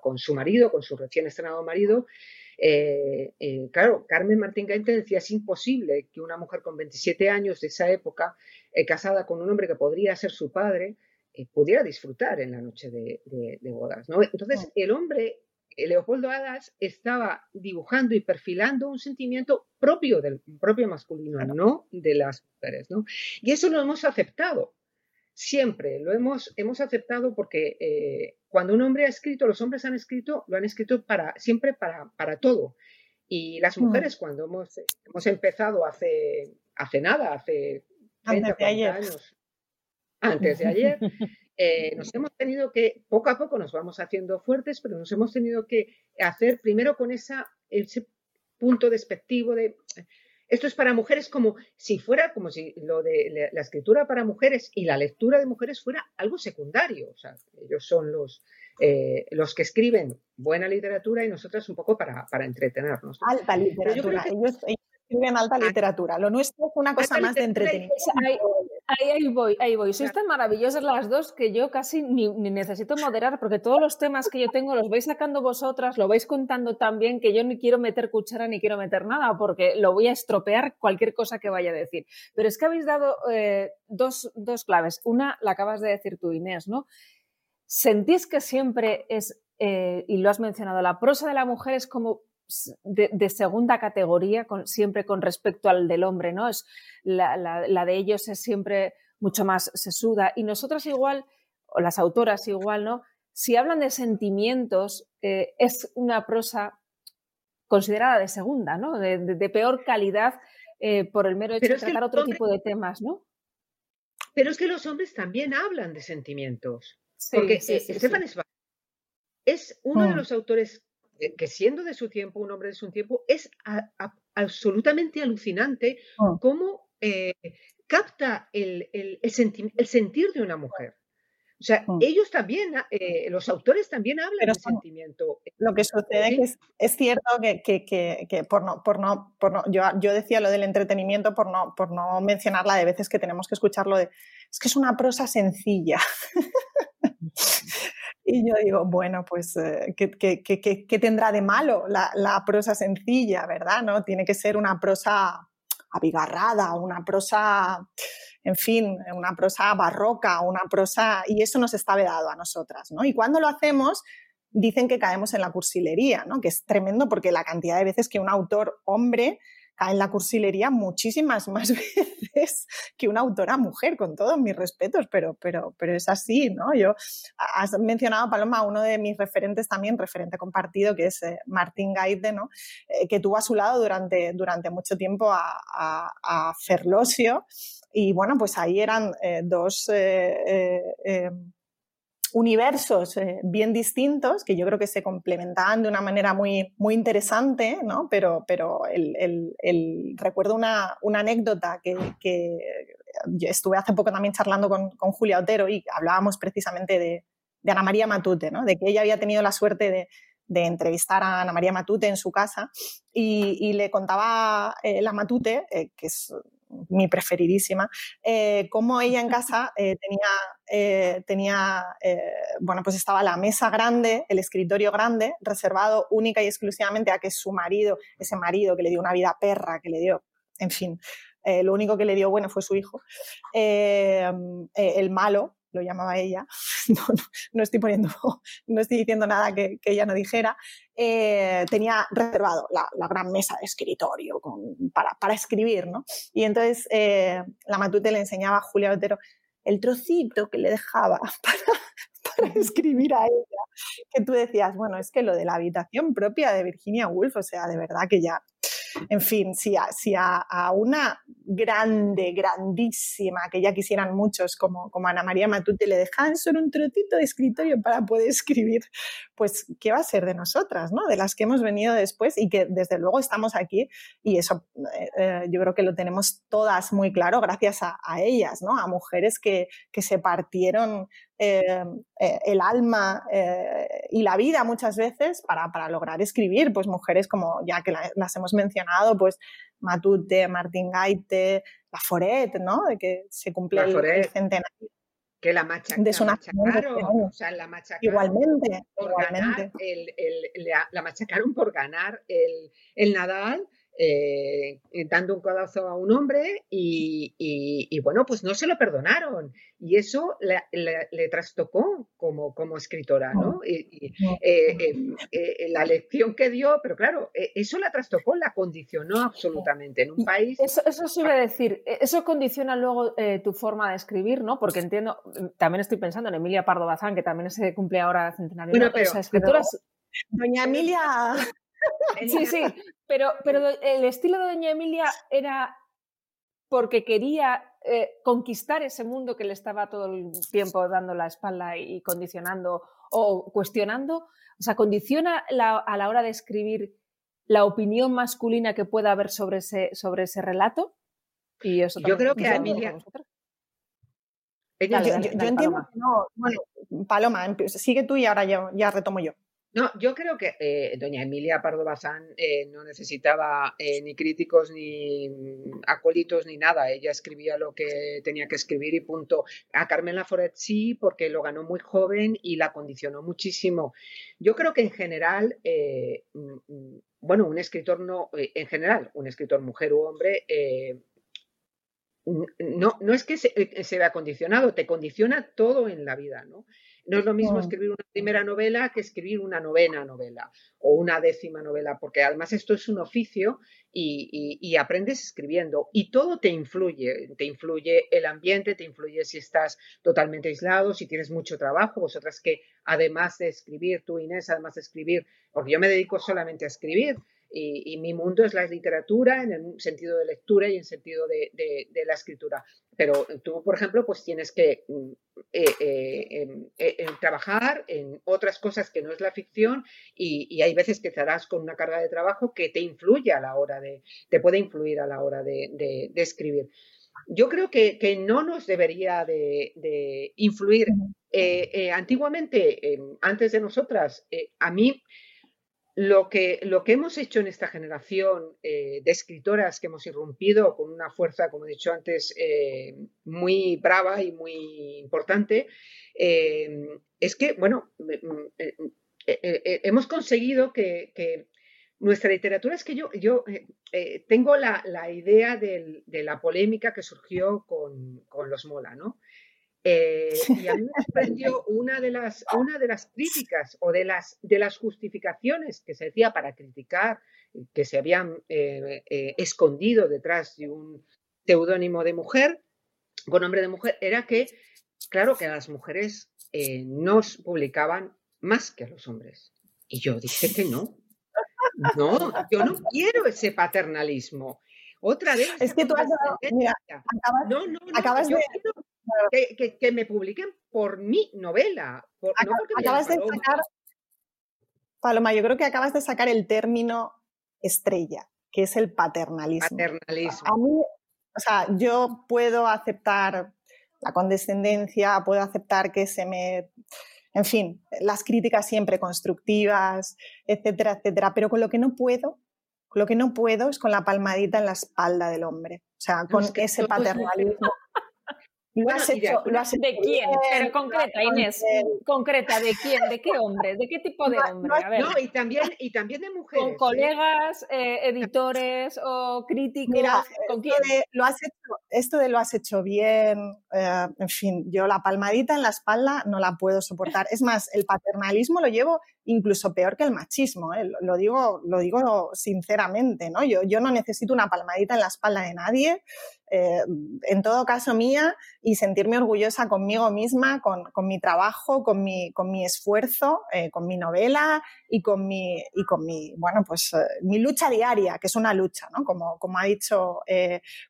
con, su marido, con su recién estrenado marido, eh, eh, claro, Carmen Martín Gaite decía, es imposible que una mujer con 27 años de esa época, eh, casada con un hombre que podría ser su padre, pudiera disfrutar en la noche de, bodas. ¿no? Entonces, el hombre, Leopoldo Hadas, estaba dibujando y perfilando un sentimiento propio del propio masculino, no de las mujeres. ¿no? Y eso lo hemos aceptado siempre lo hemos, hemos aceptado porque eh, cuando un hombre ha escrito, los hombres han escrito, lo han escrito para, siempre para, para todo. Y las mm. mujeres, cuando hemos, hemos empezado hace, hace nada, hace 30, años, antes de ayer, (laughs) eh, nos hemos tenido que, poco a poco nos vamos haciendo fuertes, pero nos hemos tenido que hacer primero con esa, ese punto despectivo de esto es para mujeres como si fuera, como si lo de la escritura para mujeres y la lectura de mujeres fuera algo secundario. O sea, ellos son los, eh, los que escriben buena literatura y nosotras un poco para, para entretenernos.
Alta literatura. Ellos, escriben alta ah. literatura. Lo nuestro es una cosa más de entretenimiento.
Ahí, ahí, voy, ahí voy. Sois tan maravillosas las dos que yo casi ni, necesito moderar porque todos los temas que yo tengo los vais sacando vosotras, lo vais contando tan bien que yo ni quiero meter cuchara ni quiero meter nada porque lo voy a estropear cualquier cosa que vaya a decir. Pero es que habéis dado eh, dos, dos claves. Una la acabas de decir tú, Inés, ¿no? ¿Sentís que siempre es, eh, y lo has mencionado, la prosa de la mujer es como de, segunda categoría, siempre con respecto al del hombre, ¿no? Es, la, de ellos es siempre mucho más sesuda. Y nosotras igual, o las autoras igual, ¿no? Si hablan de sentimientos, eh, es una prosa considerada de segunda, ¿no? De, peor calidad eh, por el mero hecho de tratar otro tipo de temas, ¿no?
Pero es que los hombres también hablan de sentimientos. porque sí, es uno de mm. los autores eh, que siendo de su tiempo, un hombre de su tiempo, es absolutamente alucinante oh. cómo eh, capta el, sentir de una mujer. O sea, oh. ellos también, eh, los autores también hablan de sentimiento.
Lo que sucede es que es, cierto que, por no, por no, por no yo, yo, decía lo del entretenimiento por no, por no mencionarla de veces que tenemos que escucharlo de, es que es una prosa sencilla. (laughs) Y yo digo, bueno, pues, eh, ¿qué, tendrá de malo la, prosa sencilla, verdad? ¿No? Tiene que ser una prosa abigarrada, una prosa, en fin, una prosa barroca, una prosa, y eso nos está vedado a nosotras, ¿no? Y cuando lo hacemos, dicen que caemos en la cursilería, ¿no? Que es tremendo porque la cantidad de veces que un autor hombre en la cursilería muchísimas (laughs) más veces que una autora mujer, con todos mis respetos, pero, pero, pero es así, ¿no? Yo, has mencionado, Paloma, uno de mis referentes también, referente compartido, que es eh, Martín Gaide, ¿no? Eh, que tuvo a su lado durante, durante mucho tiempo a, a, Ferlosio. Y bueno, pues ahí eran eh, dos universos eh, bien distintos que yo creo que se complementaban de una manera muy, muy interesante, ¿no? Pero, pero el, el, recuerdo una, una anécdota que, que, estuve hace poco también charlando con, con Julia Otero y hablábamos precisamente de, de, Ana María Matute, ¿no? De que ella había tenido la suerte de, de entrevistar a Ana María Matute en su casa y, y le contaba eh, la Matute, eh, que es mi preferidísima, eh, como ella en (laughs) casa eh, tenía, eh, tenía bueno, pues estaba la mesa grande, el escritorio grande, reservado única y exclusivamente a que su marido, ese marido que le dio una vida perra, que le dio, en fin, lo único que le dio bueno fue su hijo, el malo, lo llamaba ella, (laughs) no, estoy poniendo, (laughs) no estoy diciendo nada que, ella no dijera, eh, tenía reservado la, gran mesa de escritorio para, escribir, ¿no? Y entonces eh, la Matute le enseñaba a Julia Otero el trocito que le dejaba (laughs) para, escribir a ella, que tú decías, bueno, es que lo de la habitación propia de Virginia Woolf, o sea, de verdad que ya en fin, si a, si a, una grande, grandísima, que ya quisieran muchos, como, como Ana María Matute, le dejan solo un trocito de escritorio para poder escribir, pues, ¿qué va a ser de nosotras, ¿no? De las que hemos venido después y que desde luego estamos aquí y eso eh, eh, yo creo que lo tenemos todas muy claro gracias a, a ellas, ¿no? A mujeres que, que se partieron eh, eh, el alma eh, y la vida muchas veces para, para, lograr escribir, pues mujeres como ya que las hemos mencionado, pues Matute, Martín Gaite, La Foret, ¿no? De que se cumple el, centenario.
Que la, de su machacaron, o sea, la machacaron
igualmente,
por
igualmente.
Ganar el, el, la, la, machacaron por ganar el, el Nadal eh, dando un codazo a un hombre y, bueno, pues no se lo perdonaron. Y eso le, trastocó como, como escritora, ¿no? Y, eh, eh, la lección que dio, pero claro, eso la trastocó, la condicionó absolutamente en un país.
Eso, eso se iba a decir, e, eso condiciona luego tu forma de escribir, ¿no? Porque entiendo, también estoy pensando en Emilia Pardo Bazán, que también se cumple ahora centenario.
Bueno, pero,
Doña Emilia.
Sí, sí, pero, pero el estilo de Doña Emilia era porque quería eh, conquistar ese mundo que le estaba todo el tiempo dando la espalda y condicionando o cuestionando. O sea, condiciona a la hora de escribir la opinión masculina que pueda haber sobre ese, sobre ese relato. Y eso
yo creo que a Emilia.
yo, entiendo que no. Bueno, Paloma, sigue tú y ahora ya retomo yo.
No, yo creo que eh, doña Emilia Pardo Bazán eh, no necesitaba eh, ni críticos ni acólitos ni nada. Ella escribía lo que tenía que escribir y punto. A Carmen Laforet sí, porque lo ganó muy joven y la condicionó muchísimo. Yo creo que en general, mm, mm, bueno, un escritor no, en general, un escritor mujer u hombre, no, no es que se, se vea condicionado, te condiciona todo en la vida, ¿no? No es lo mismo escribir una primera novela que escribir una novena novela o una décima novela, porque además esto es un oficio y, aprendes escribiendo y todo te influye, te influye el ambiente, te influye si estás totalmente aislado, si tienes mucho trabajo, vosotras que además de escribir, tú Inés, además de escribir, porque yo me dedico solamente a escribir, y, mi mundo es la literatura en el sentido de lectura y en sentido de, la escritura. Pero tú, por ejemplo, pues tienes que mm, eh, eh, em, eh, trabajar en otras cosas que no es la ficción y, hay veces que estarás con una carga de trabajo que te influye a la hora de, te puede influir a la hora de, escribir. Yo creo que, no nos debería de, influir. antiguamente, em, antes de nosotras, a mí lo que, lo que hemos hecho en esta generación eh, de escritoras que hemos irrumpido con una fuerza, como he dicho antes, eh, muy brava y muy importante, eh, es que, bueno, hemos conseguido que, nuestra literatura es que yo, yo tengo la, idea de la polémica que surgió con, con los Mola, ¿no? Eh, y a mí me sorprendió una de las, una de las críticas o de las, de las justificaciones que se decía para criticar que se habían eh, eh, escondido detrás de un seudónimo de mujer, con nombre de mujer, era que, claro, que las mujeres nos publicaban más que a los hombres. Y yo dije que no. No, yo no quiero ese paternalismo. Otra vez.
Es que tú has mira, acabas,
no, no, acabas de, que, me publiquen por mi novela.
acabas de sacar, Paloma, yo creo que acabas de sacar el término estrella, que es el paternalismo.
Paternalismo.
A mí, o sea, yo puedo aceptar la condescendencia, puedo aceptar que se me en fin, las críticas siempre constructivas, etcétera, etcétera. Pero con lo que no puedo, lo que no puedo es con la palmadita en la espalda del hombre. O sea, con ese paternalismo.
Lo has hecho, lo has ¿De quién? Pero concreta, Inés. Concreta, ¿de quién? ¿De qué hombre? ¿De qué tipo de hombre?
A ver. No, y también, y también de mujeres.
¿Con ¿eh? colegas, eh, editores o críticos?
Mira, ¿con quién? lo has hecho, esto de lo has hecho bien, eh, en fin, yo la palmadita en la espalda no la puedo soportar. Es más, el paternalismo lo llevo incluso peor que el machismo, lo, digo, lo digo sinceramente, ¿no? Yo, yo no necesito una palmadita en la espalda de nadie, eh, en todo caso mía y sentirme orgullosa conmigo misma, con, mi trabajo, con mi, con mi esfuerzo, eh, con mi novela y con mi, y con mi, bueno, pues eh, mi lucha diaria, que es una lucha, ¿no? Como, como, ha, dicho,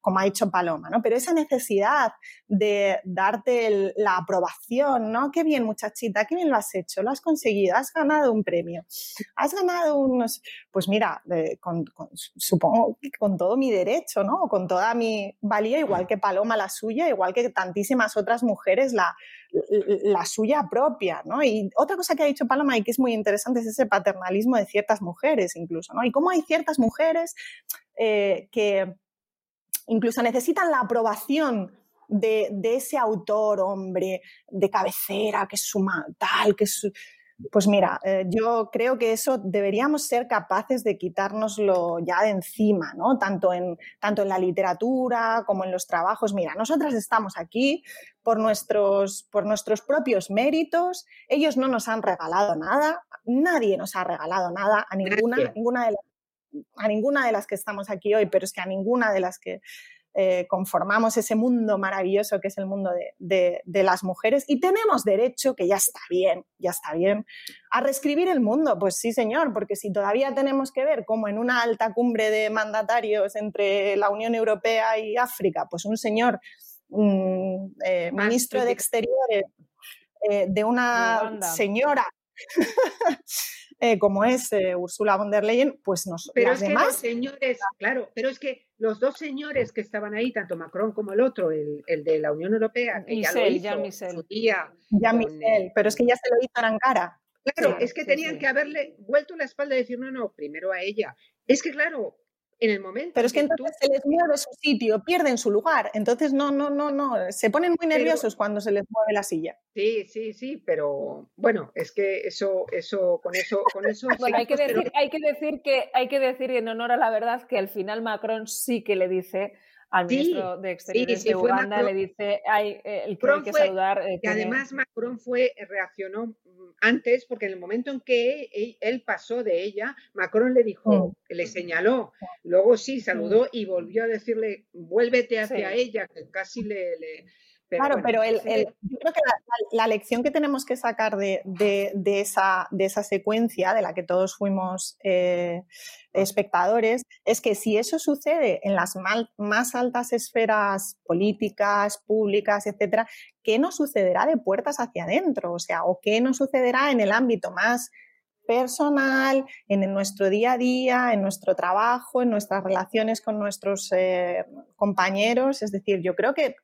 como ha dicho Paloma, ¿no? Pero esa necesidad de darte la aprobación, ¿no? Qué bien muchachita, qué bien lo has hecho, lo has conseguido, has ganado un premio, has ganado unos, pues mira, supongo que con todo mi derecho, ¿no? Con toda mi valía, igual que Paloma la suya, igual que tantísimas otras mujeres la, la suya propia, ¿no? Y otra cosa que ha dicho Paloma y que es muy interesante es ese paternalismo de ciertas mujeres incluso, ¿no? Y cómo hay ciertas mujeres eh, que incluso necesitan la aprobación de, de, ese autor, hombre, de cabecera, que es su tal, que es su, pues mira, eh, yo creo que eso deberíamos ser capaces de quitárnoslo ya de encima, ¿no? Tanto en, tanto en la literatura como en los trabajos. Mira, nosotras estamos aquí por nuestros, por nuestros propios méritos. Ellos no nos han regalado nada, nadie nos ha regalado nada a ninguna, ninguna de a ninguna de las que estamos aquí hoy, pero es que a ninguna de las que eh, conformamos ese mundo maravilloso que es el mundo de, las mujeres y tenemos derecho, que ya está bien, ya está bien, a reescribir el mundo. Pues sí, señor, porque si todavía tenemos que ver como en una alta cumbre de mandatarios entre la Unión Europea y África, pues un señor mm, eh, ministro de Exteriores eh, de una señora (laughs) Eh, como es eh, Ursula von der Leyen, pues nos
pero
las
es
demás...
Que los señores, claro, pero es que los dos señores que estaban ahí, tanto Macron como el otro, el, de la Unión Europea, que ya lo hizo su día,
ya Michel, pero es que ya se lo hizo en Ankara.
Claro, es que tenían que haberle vuelto la espalda y decir, no, no, primero a ella. Es que, claro, en el momento.
Pero es que, entonces se les mueve su sitio, pierden su lugar. Entonces, no, no, no, no. Se ponen muy nerviosos cuando se les mueve la silla.
Sí, sí, sí, pero bueno, es que eso, eso, con eso, con eso. (laughs)
bueno, hay que decir, hay que decir que, hay que decir en honor a la verdad que al final Macron sí que le dice al ministro de Exteriores de Uganda, le dice, hay, eh, el que hay que saludar.
Eh, y además Macron fue, reaccionó mm, antes, porque en el momento en que él, pasó de ella, Macron le dijo, mm. le señaló, luego sí, saludó y volvió a decirle, vuélvete hacia ella, que casi le
claro, pero el, yo creo que la, lección que tenemos que sacar de, esa, de, esa, secuencia de la que todos fuimos eh, espectadores es que si eso sucede en las más altas esferas políticas, públicas, etcétera, ¿qué nos sucederá de puertas hacia adentro? O sea, ¿o qué nos sucederá en el ámbito más personal, en nuestro día a día, en nuestro trabajo, en nuestras relaciones con nuestros eh, compañeros. Es decir, yo creo que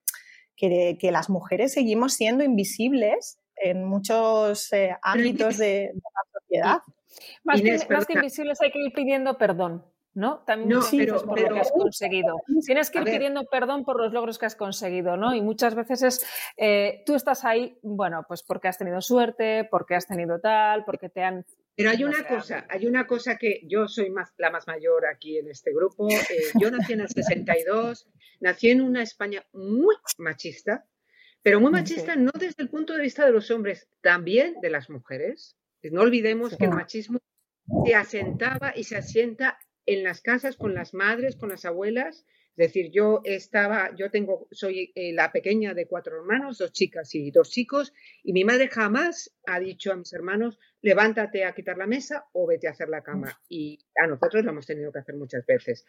que, las mujeres seguimos siendo invisibles en muchos eh, ámbitos de, la sociedad.
Más, que, invisibles hay que ir pidiendo perdón. ¿no? También no, pero, por lo que has conseguido. (laughs) Tienes que ir pidiendo perdón por los logros que has conseguido, ¿no? Y muchas veces es, eh, tú estás ahí, bueno, pues porque has tenido suerte, porque has tenido tal, porque te han...
Pero hay una cosa, hay una cosa que yo soy más, la más mayor aquí en este grupo. Eh, yo nací en el (laughs) 62, nací en una España muy machista, pero muy machista no desde el punto de vista de los hombres, también de las mujeres. No olvidemos que el machismo se asentaba y se asienta en las casas con las madres, con las abuelas, es decir, yo estaba, yo tengo, soy eh, la pequeña de cuatro hermanos, dos chicas y dos chicos, y mi madre jamás ha dicho a mis hermanos, levántate a quitar la mesa o vete a hacer la cama. Y a nosotros lo hemos tenido que hacer muchas veces.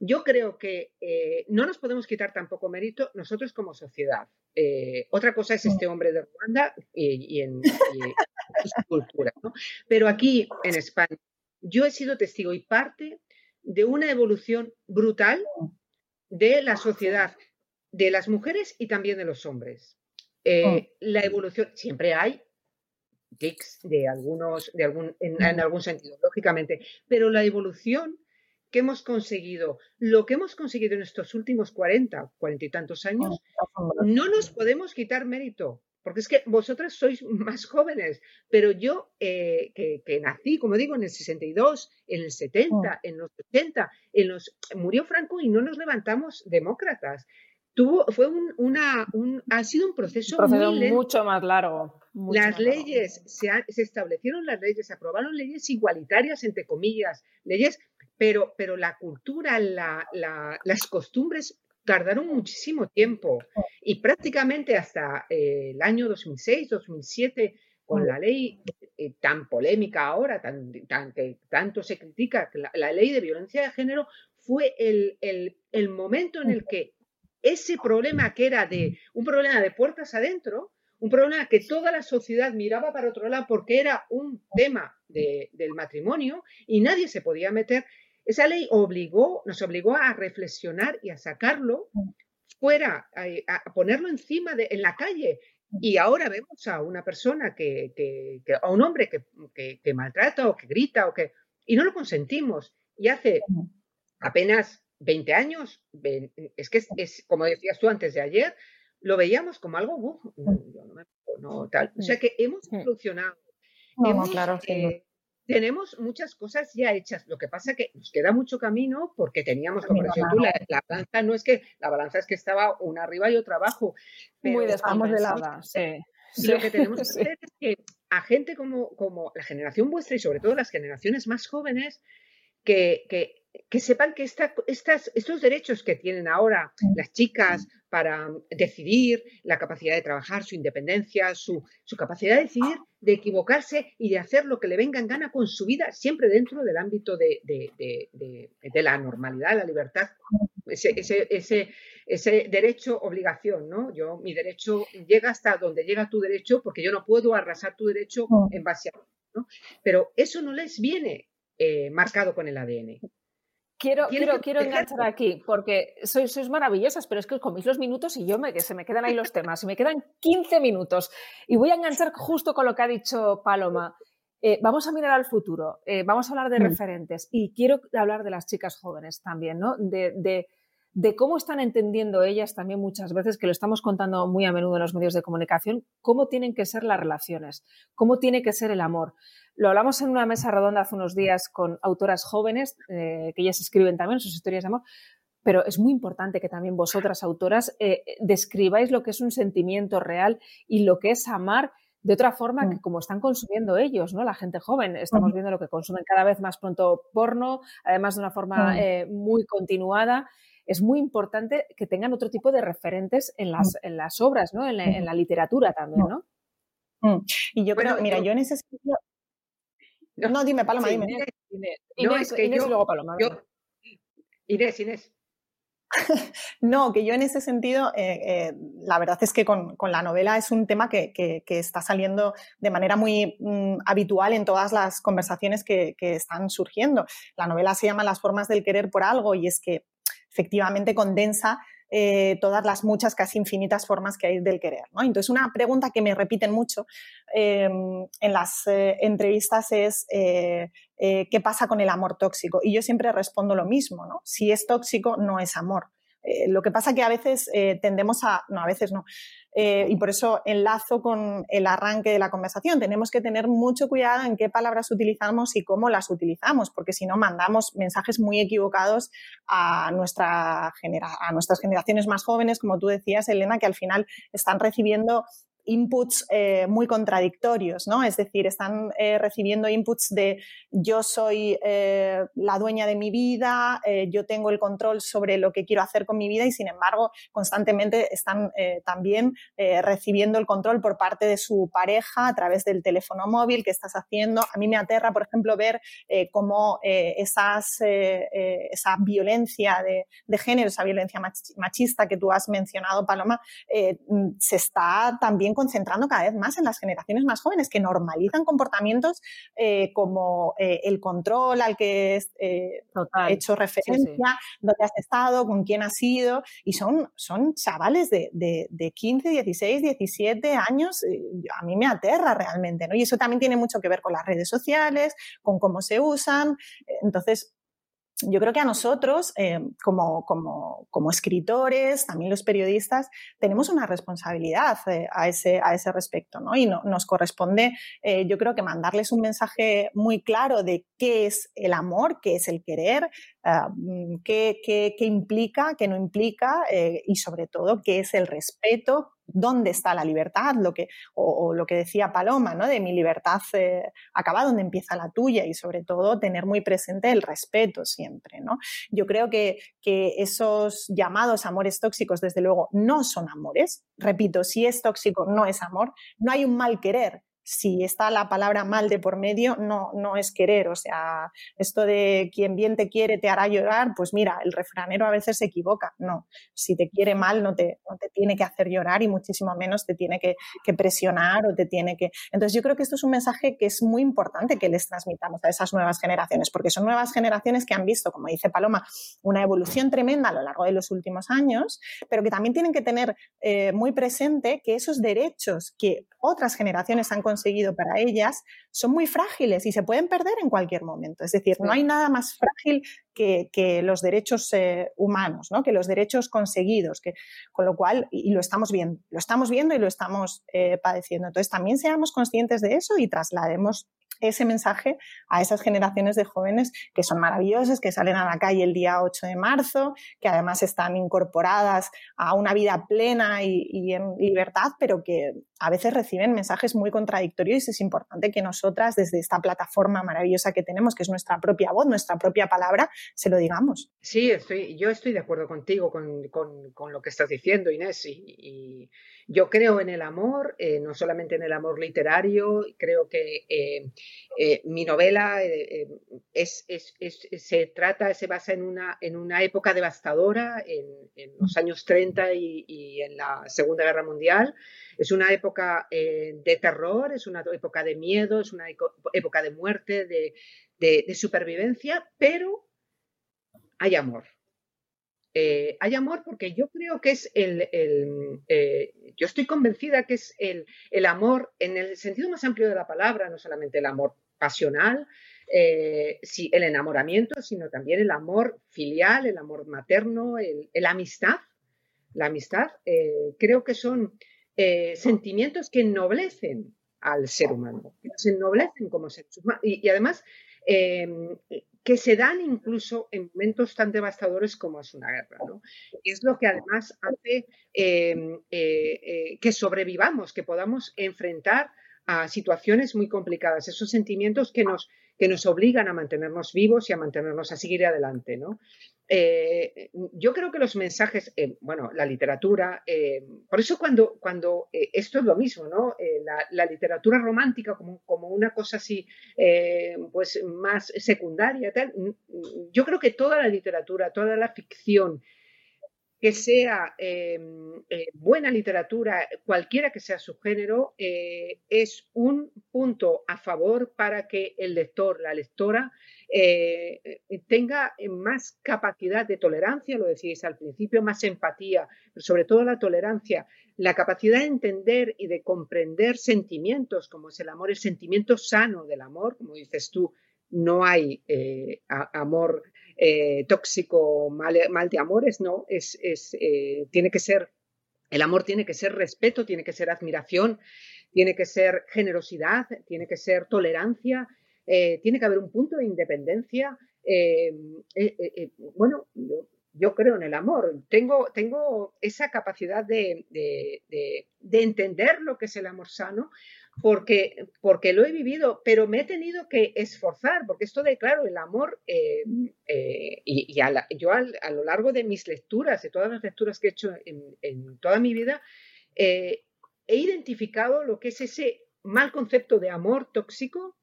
Yo creo que eh, no nos podemos quitar tampoco mérito nosotros como sociedad. Eh, otra cosa es este hombre de Ruanda y, en su cultura. Pero aquí en España, yo he sido testigo y parte de una evolución brutal de la sociedad, de las mujeres y también de los hombres. Eh, oh. La evolución, siempre hay tics de algunos, de algún, en, algún sentido, lógicamente, pero la evolución que hemos conseguido, lo que hemos conseguido en estos últimos 40, 40 y tantos años, oh, no nos podemos quitar mérito porque es que vosotras sois más jóvenes, pero yo eh, que, nací, como digo, en el 62, en el 70, en los 80, en los, murió Franco y no nos levantamos demócratas. Tuvo, fue un, una, un, ha sido un proceso,
mucho más largo.
las leyes, Se, se, establecieron las leyes, se aprobaron leyes igualitarias, entre comillas, leyes, pero, pero la cultura, la, la, las costumbres tardaron muchísimo tiempo. Y prácticamente hasta eh, el año 2006, 2007, con la ley eh, tan polémica ahora, tan, tan, que tanto se critica, la, ley de violencia de género, fue el, el, momento en el que ese problema que era de un problema de puertas adentro, un problema que toda la sociedad miraba para otro lado porque era un tema de, del matrimonio y nadie se podía meter, esa ley obligó, nos obligó a reflexionar y a sacarlo fuera, a, ponerlo encima de, en la calle. Y ahora vemos a una persona que, que, a un hombre que, que, maltrata o que grita o que, y no lo consentimos. Y hace apenas 20 años, es que es, como decías tú antes de ayer, lo veíamos como algo, no, tal. O sea que hemos evolucionado.
claro,
eh, tenemos muchas cosas ya hechas. Lo que pasa es que nos queda mucho camino porque teníamos, como decías tú, la, balanza no es que la balanza es que estaba una arriba y otra abajo.
Muy descompensada, sí.
Lo que tenemos (laughs) que hacer es que a gente como, como la generación vuestra y sobre todo las generaciones más jóvenes, que, que que sepan que estas, estos derechos que tienen ahora las chicas para decidir, la capacidad de trabajar, su independencia, su, capacidad de decidir, de equivocarse y de hacer lo que le venga en gana con su vida, siempre dentro del ámbito de, la normalidad, la libertad, ese, ese, ese, derecho, obligación, ¿no? Yo, mi derecho llega hasta donde llega tu derecho porque yo no puedo arrasar tu derecho en base a... ¿no? Pero eso no les viene eh, marcado con el ADN.
Quiero, quiero, quiero enganchar aquí, porque sois, sois, maravillosas, pero es que os coméis los minutos y yo me, que se me quedan ahí los temas, y me quedan 15 minutos. Y voy a enganchar justo con lo que ha dicho Paloma. Eh, vamos a mirar al futuro, eh, vamos a hablar de mm. referentes y quiero hablar de las chicas jóvenes también, ¿no? De, de, de, cómo están entendiendo ellas también muchas veces, que lo estamos contando muy a menudo en los medios de comunicación, cómo tienen que ser las relaciones, cómo tiene que ser el amor. Lo hablamos en una mesa redonda hace unos días con autoras jóvenes, eh, que ellas escriben también sus historias de amor, pero es muy importante que también vosotras, autoras, eh, describáis lo que es un sentimiento real y lo que es amar de otra forma que mm. como están consumiendo ellos, ¿no? La gente joven. Estamos viendo lo que consumen cada vez más pronto porno, además de una forma eh, muy continuada. Es muy importante que tengan otro tipo de referentes en las, en las obras, ¿no? En la, literatura también, ¿no?
Y yo creo, mira, yo en ese sentido, no, dime, Paloma, dime.
Inés, Inés, que Inés y luego Paloma. Inés, Inés. (laughs)
no, que yo en ese sentido, eh, eh, la verdad es que con, la novela es un tema que, está saliendo de manera muy mm, habitual en todas las conversaciones que, están surgiendo. La novela se llama Las formas del querer por algo y es que efectivamente condensa eh, todas las muchas, casi infinitas formas que hay del querer. Entonces, una pregunta que me repiten mucho em, en las eh, entrevistas es eh, ¿qué pasa con el amor tóxico? Y yo siempre respondo lo mismo, ¿no? Si es tóxico, no es amor. Lo que pasa que a veces tendemos a, no, a veces no, y por eso enlazo con el arranque de la conversación. Tenemos que tener mucho cuidado en qué palabras utilizamos y cómo las utilizamos, porque si no mandamos mensajes muy equivocados a, nuestra a nuestras generaciones más jóvenes, como tú decías, Elena, que al final están recibiendo inputs eh, muy contradictorios, ¿no? Es decir, están eh, recibiendo inputs de yo soy eh, la dueña de mi vida, yo tengo el control sobre lo que quiero hacer con mi vida y sin embargo constantemente están también recibiendo el control por parte de su pareja a través del teléfono móvil que estás haciendo. A mí me aterra, por ejemplo, ver cómo esas, esa violencia de, de, género, esa violencia machista que tú has mencionado, Paloma, se está también concentrando cada vez más en las generaciones más jóvenes que normalizan comportamientos eh, como eh, el control al que eh, he hecho referencia, dónde has estado, con quién has ido, y son, son chavales de, de, de 15, 16, 17 años, a mí me aterra realmente, ¿no? Y eso también tiene mucho que ver con las redes sociales, con cómo se usan, entonces yo creo que a nosotros, eh, como, como, como, escritores, también los periodistas, tenemos una responsabilidad eh, a, ese, a ese respecto, ¿no? Y no, nos corresponde, eh, yo creo que mandarles un mensaje muy claro de qué es el amor, qué es el querer, ah, mm, qué, qué, qué, implica, qué no implica y sobre todo qué es el respeto, dónde está la libertad, lo que, o, lo que decía Paloma, ¿no? de mi libertad eh, acaba donde empieza la tuya y sobre todo tener muy presente el respeto siempre. ¿no? Yo creo que, que esos llamados amores tóxicos, desde luego, no son amores. Repito, si es tóxico, no es amor. No hay un mal querer, si está la palabra mal de por medio, no, no es querer. O sea, esto de quien bien te quiere te hará llorar, pues mira, el refranero a veces se equivoca. No, si te quiere mal no te, no te tiene que hacer llorar y muchísimo menos te tiene que, presionar o te tiene que... Entonces yo creo que esto es un mensaje que es muy importante que les transmitamos a esas nuevas generaciones, porque son nuevas generaciones que han visto, como dice Paloma, una evolución tremenda a lo largo de los últimos años, pero que también tienen que tener eh, muy presente que esos derechos que otras generaciones han conseguido para ellas son muy frágiles y se pueden perder en cualquier momento. Es decir, no hay nada más frágil que, los derechos eh, humanos, ¿no? que los derechos conseguidos, que, con lo cual, y, lo estamos viendo, lo estamos viendo y lo estamos eh, padeciendo. Entonces, también seamos conscientes de eso y traslademos ese mensaje a esas generaciones de jóvenes que son maravillosas, que salen a la calle el día 8 de marzo, que además están incorporadas a una vida plena y, en libertad, pero que a veces reciben mensajes muy contradictorios y es importante que nosotras, desde esta plataforma maravillosa que tenemos, que es nuestra propia voz, nuestra propia palabra, se lo digamos.
Sí, yo estoy de acuerdo contigo con, lo que estás diciendo, Inés, y, yo creo en el amor, eh, no solamente en el amor literario, creo que eh, eh, mi novela eh, eh, se trata, se basa en una, en una época devastadora, en, los años 30 y, en la Segunda Guerra Mundial. Es una época de terror, es una época de miedo, es una época de muerte, de, supervivencia, pero hay amor. Hay amor porque yo creo que es el, yo estoy convencida que es el, amor en el sentido más amplio de la palabra, no solamente el amor pasional, eh, el enamoramiento, sino también el amor filial, el amor materno, el, amistad. La amistad eh, creo que son eh, sentimientos que ennoblecen al ser humano, que nos ennoblecen como seres humanos y, además que se dan incluso en momentos tan devastadores como es una guerra. ¿no? Y es lo que además hace que sobrevivamos, que podamos enfrentar a situaciones muy complicadas, esos sentimientos que nos, que nos obligan a mantenernos vivos y a mantenernos a seguir adelante. ¿no? Eh, yo creo que los mensajes, eh, bueno, la literatura, eh, por eso cuando, cuando esto es lo mismo, ¿no? La, literatura romántica como, como, una cosa así, pues más secundaria, tal, yo creo que toda la literatura, toda la ficción, que sea em, eh, buena literatura, cualquiera que sea su género, eh, es un punto a favor para que el lector, la lectora, eh, tenga más capacidad de tolerancia, lo decíais al principio, más empatía, pero sobre todo la tolerancia, la capacidad de entender y de comprender sentimientos como es el amor, el sentimiento sano del amor, como dices tú, no hay amor eh, tóxico, mal, de amores, no, es, es eh, tiene que ser, el amor tiene que ser respeto, tiene que ser admiración, tiene que ser generosidad, tiene que ser tolerancia, eh, tiene que haber un punto de independencia. bueno, yo, yo, creo en el amor, tengo, tengo esa capacidad de, de, de entender lo que es el amor sano, porque, porque lo he vivido, pero me he tenido que esforzar, porque esto de, claro, el amor, eh, eh, y, yo a lo largo de mis lecturas, de todas las lecturas que he hecho en, toda mi vida, eh, he identificado lo que es ese mal concepto de amor tóxico,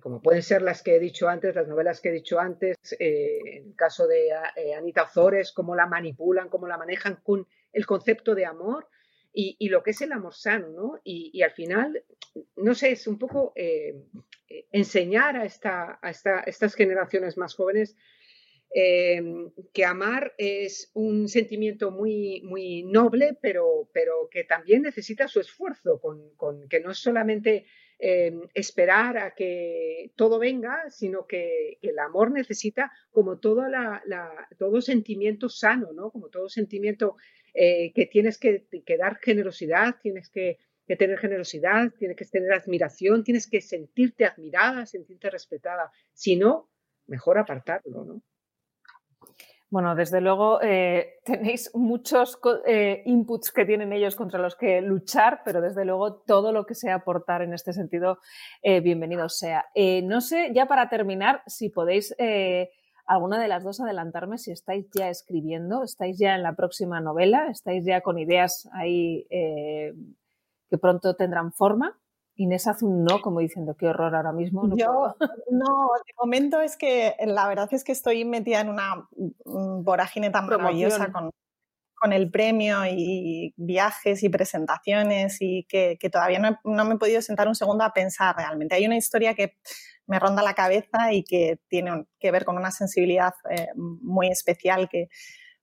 como pueden ser las que he dicho antes, las novelas que he dicho antes, en el caso de Anita Ozores, cómo la manipulan, cómo la manejan con el concepto de amor, y, lo que es el amor sano, ¿no? Y, al final, no sé, es un poco eh, enseñar a, esta, a estas generaciones más jóvenes em, que amar es un sentimiento muy, muy noble, pero, pero que también necesita su esfuerzo, con, que no es solamente esperar a que todo venga, sino que, el amor necesita como la, todo sentimiento sano, ¿no? Como todo sentimiento eh, que tienes que, dar generosidad, tienes que, tener generosidad, tienes que tener admiración, tienes que sentirte admirada, sentirte respetada. Si no, mejor apartarlo, ¿no?
Bueno, desde luego eh, tenéis muchos eh, inputs que tienen ellos contra los que luchar, pero desde luego todo lo que sea aportar en este sentido, bienvenido sea. no sé, ya para terminar, si podéis alguna de las dos adelantarme si estáis ya escribiendo, estáis ya en la próxima novela, estáis ya con ideas ahí eh, que pronto tendrán forma. Inés hace un no, como diciendo, qué horror ahora mismo.
No Yo, (laughs) no, de momento es que la verdad es que estoy metida en una mm, vorágine tan maravillosa con, con, el premio y viajes y presentaciones y que, todavía no, no, me he podido sentar un segundo a pensar realmente. Hay una historia que me ronda la cabeza y que tiene que ver con una sensibilidad eh, muy especial que,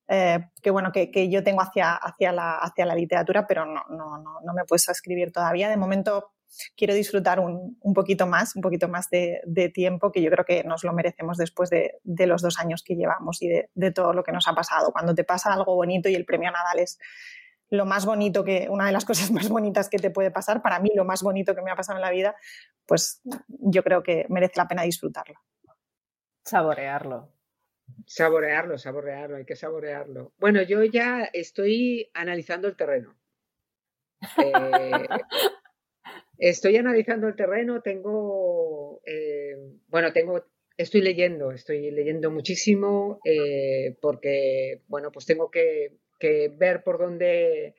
eh, que bueno, que, que, yo tengo hacia, hacia, la, hacia la literatura, pero no, no, no, no, me he escribir todavía. De momento quiero disfrutar un, un poquito más, un poquito más de, de, tiempo, que yo creo que nos lo merecemos después de, de los dos años que llevamos y de, de, todo lo que nos ha pasado. Cuando te pasa algo bonito y el premio Nadal es lo más bonito que, una de las (laughs) cosas más bonitas que te puede pasar, para mí lo más bonito que me ha pasado en la vida, pues yo creo que merece la pena disfrutarlo.
Saborearlo.
Saborearlo, saborearlo, hay que saborearlo. Bueno, yo ya estoy analizando el terreno. Eh, estoy analizando el terreno, tengo, eh, bueno, tengo, estoy leyendo, estoy leyendo muchísimo eh, porque, bueno, pues tengo que que ver por dónde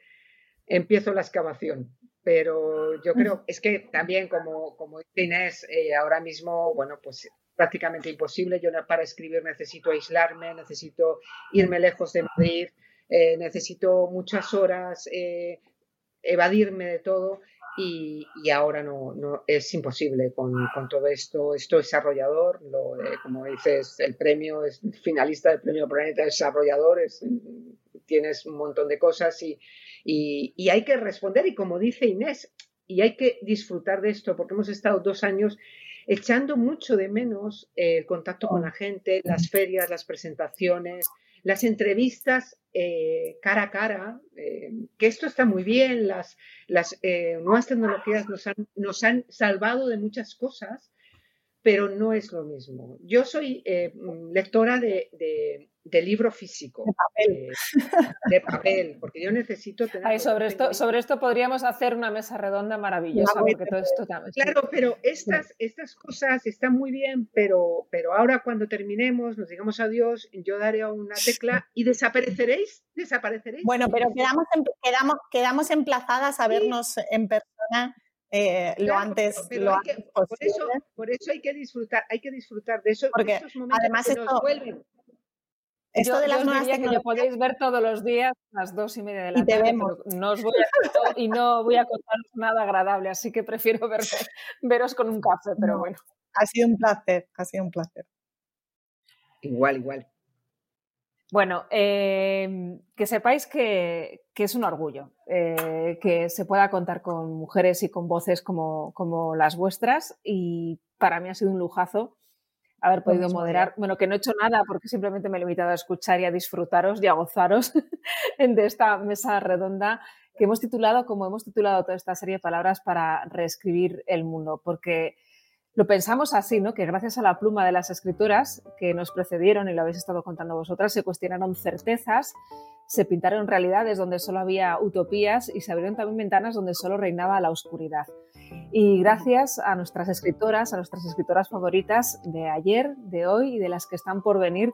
empiezo la excavación. Pero yo creo, es que también como, como dice Inés, eh, ahora mismo, bueno, pues prácticamente imposible. Yo para escribir necesito aislarme, necesito irme lejos de Madrid, eh, necesito muchas horas, eh, evadirme de todo y, ahora no, no, es imposible con, con, todo esto. Esto es desarrollador, lo, como dices, el premio es finalista del premio Planeta Desarrollador, es tienes un montón de cosas y, y, hay que responder. Y como dice Inés, y hay que disfrutar de esto porque hemos estado dos años echando mucho de menos el contacto con la gente, las ferias, las presentaciones, las entrevistas eh, cara a cara, eh, que esto está muy bien, las, las eh, nuevas tecnologías nos han, nos han salvado de muchas cosas, pero no es lo mismo. Yo soy lectora de, de libro físico.
De papel.
de papel, porque yo necesito tener...
sobre, esto, sobre esto podríamos hacer una mesa redonda maravillosa, porque todo esto también...
Claro, pero estas, estas cosas están muy bien, pero, pero ahora cuando terminemos, nos digamos adiós, yo daré una tecla y desapareceréis, desapareceréis.
Bueno, pero quedamos, quedamos, quedamos emplazadas a vernos en persona. Eh, lo antes, lo
antes por, eso, por eso hay que disfrutar, hay que disfrutar de eso.
Porque además esto,
esto de las nuevas tecnologías... podéis ver todos los días a las dos y media de la y tarde, no os voy a, y no voy a contaros nada agradable, así que prefiero (laughs) veros con un café, pero bueno.
Ha sido un placer, ha sido un placer.
Igual, igual.
Bueno, em, que sepáis que, es un orgullo eh, que se pueda contar con mujeres y con voces como, como las vuestras y para mí ha sido un lujazo haber podido moderar. Bueno, que no he hecho nada porque simplemente me he limitado a escuchar y a disfrutaros y a gozaros (laughs) de esta mesa redonda que hemos titulado, como hemos titulado toda esta serie de palabras, para reescribir el mundo, porque lo pensamos así, ¿no? Que gracias a la pluma de las escritoras que nos precedieron y lo habéis estado contando vosotras, se cuestionaron certezas, se pintaron realidades donde solo había utopías y se abrieron también ventanas donde solo reinaba la oscuridad. Y gracias a nuestras escritoras, a nuestras escritoras favoritas de ayer, de hoy y de las que están por venir,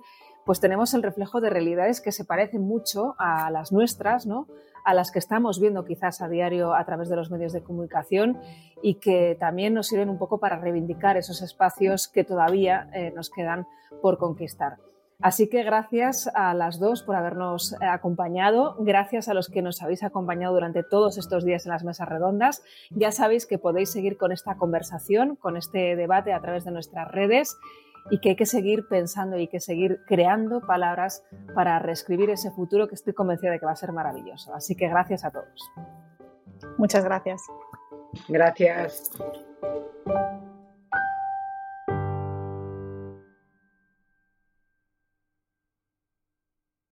pues tenemos el reflejo de realidades que se parecen mucho a las nuestras, ¿no? a las que estamos viendo quizás a diario a través de los medios de comunicación y que también nos sirven un poco para reivindicar esos espacios que todavía eh, nos quedan por conquistar. Así que gracias a las dos por habernos eh, acompañado, gracias a los que nos habéis acompañado durante todos estos días en las mesas redondas. Ya sabéis que podéis seguir con esta conversación, con este debate a través de nuestras redes y que hay que seguir pensando y hay que seguir creando palabras para reescribir ese futuro que estoy convencida de que va a ser maravilloso. Así que gracias a todos.
Muchas gracias.
Gracias.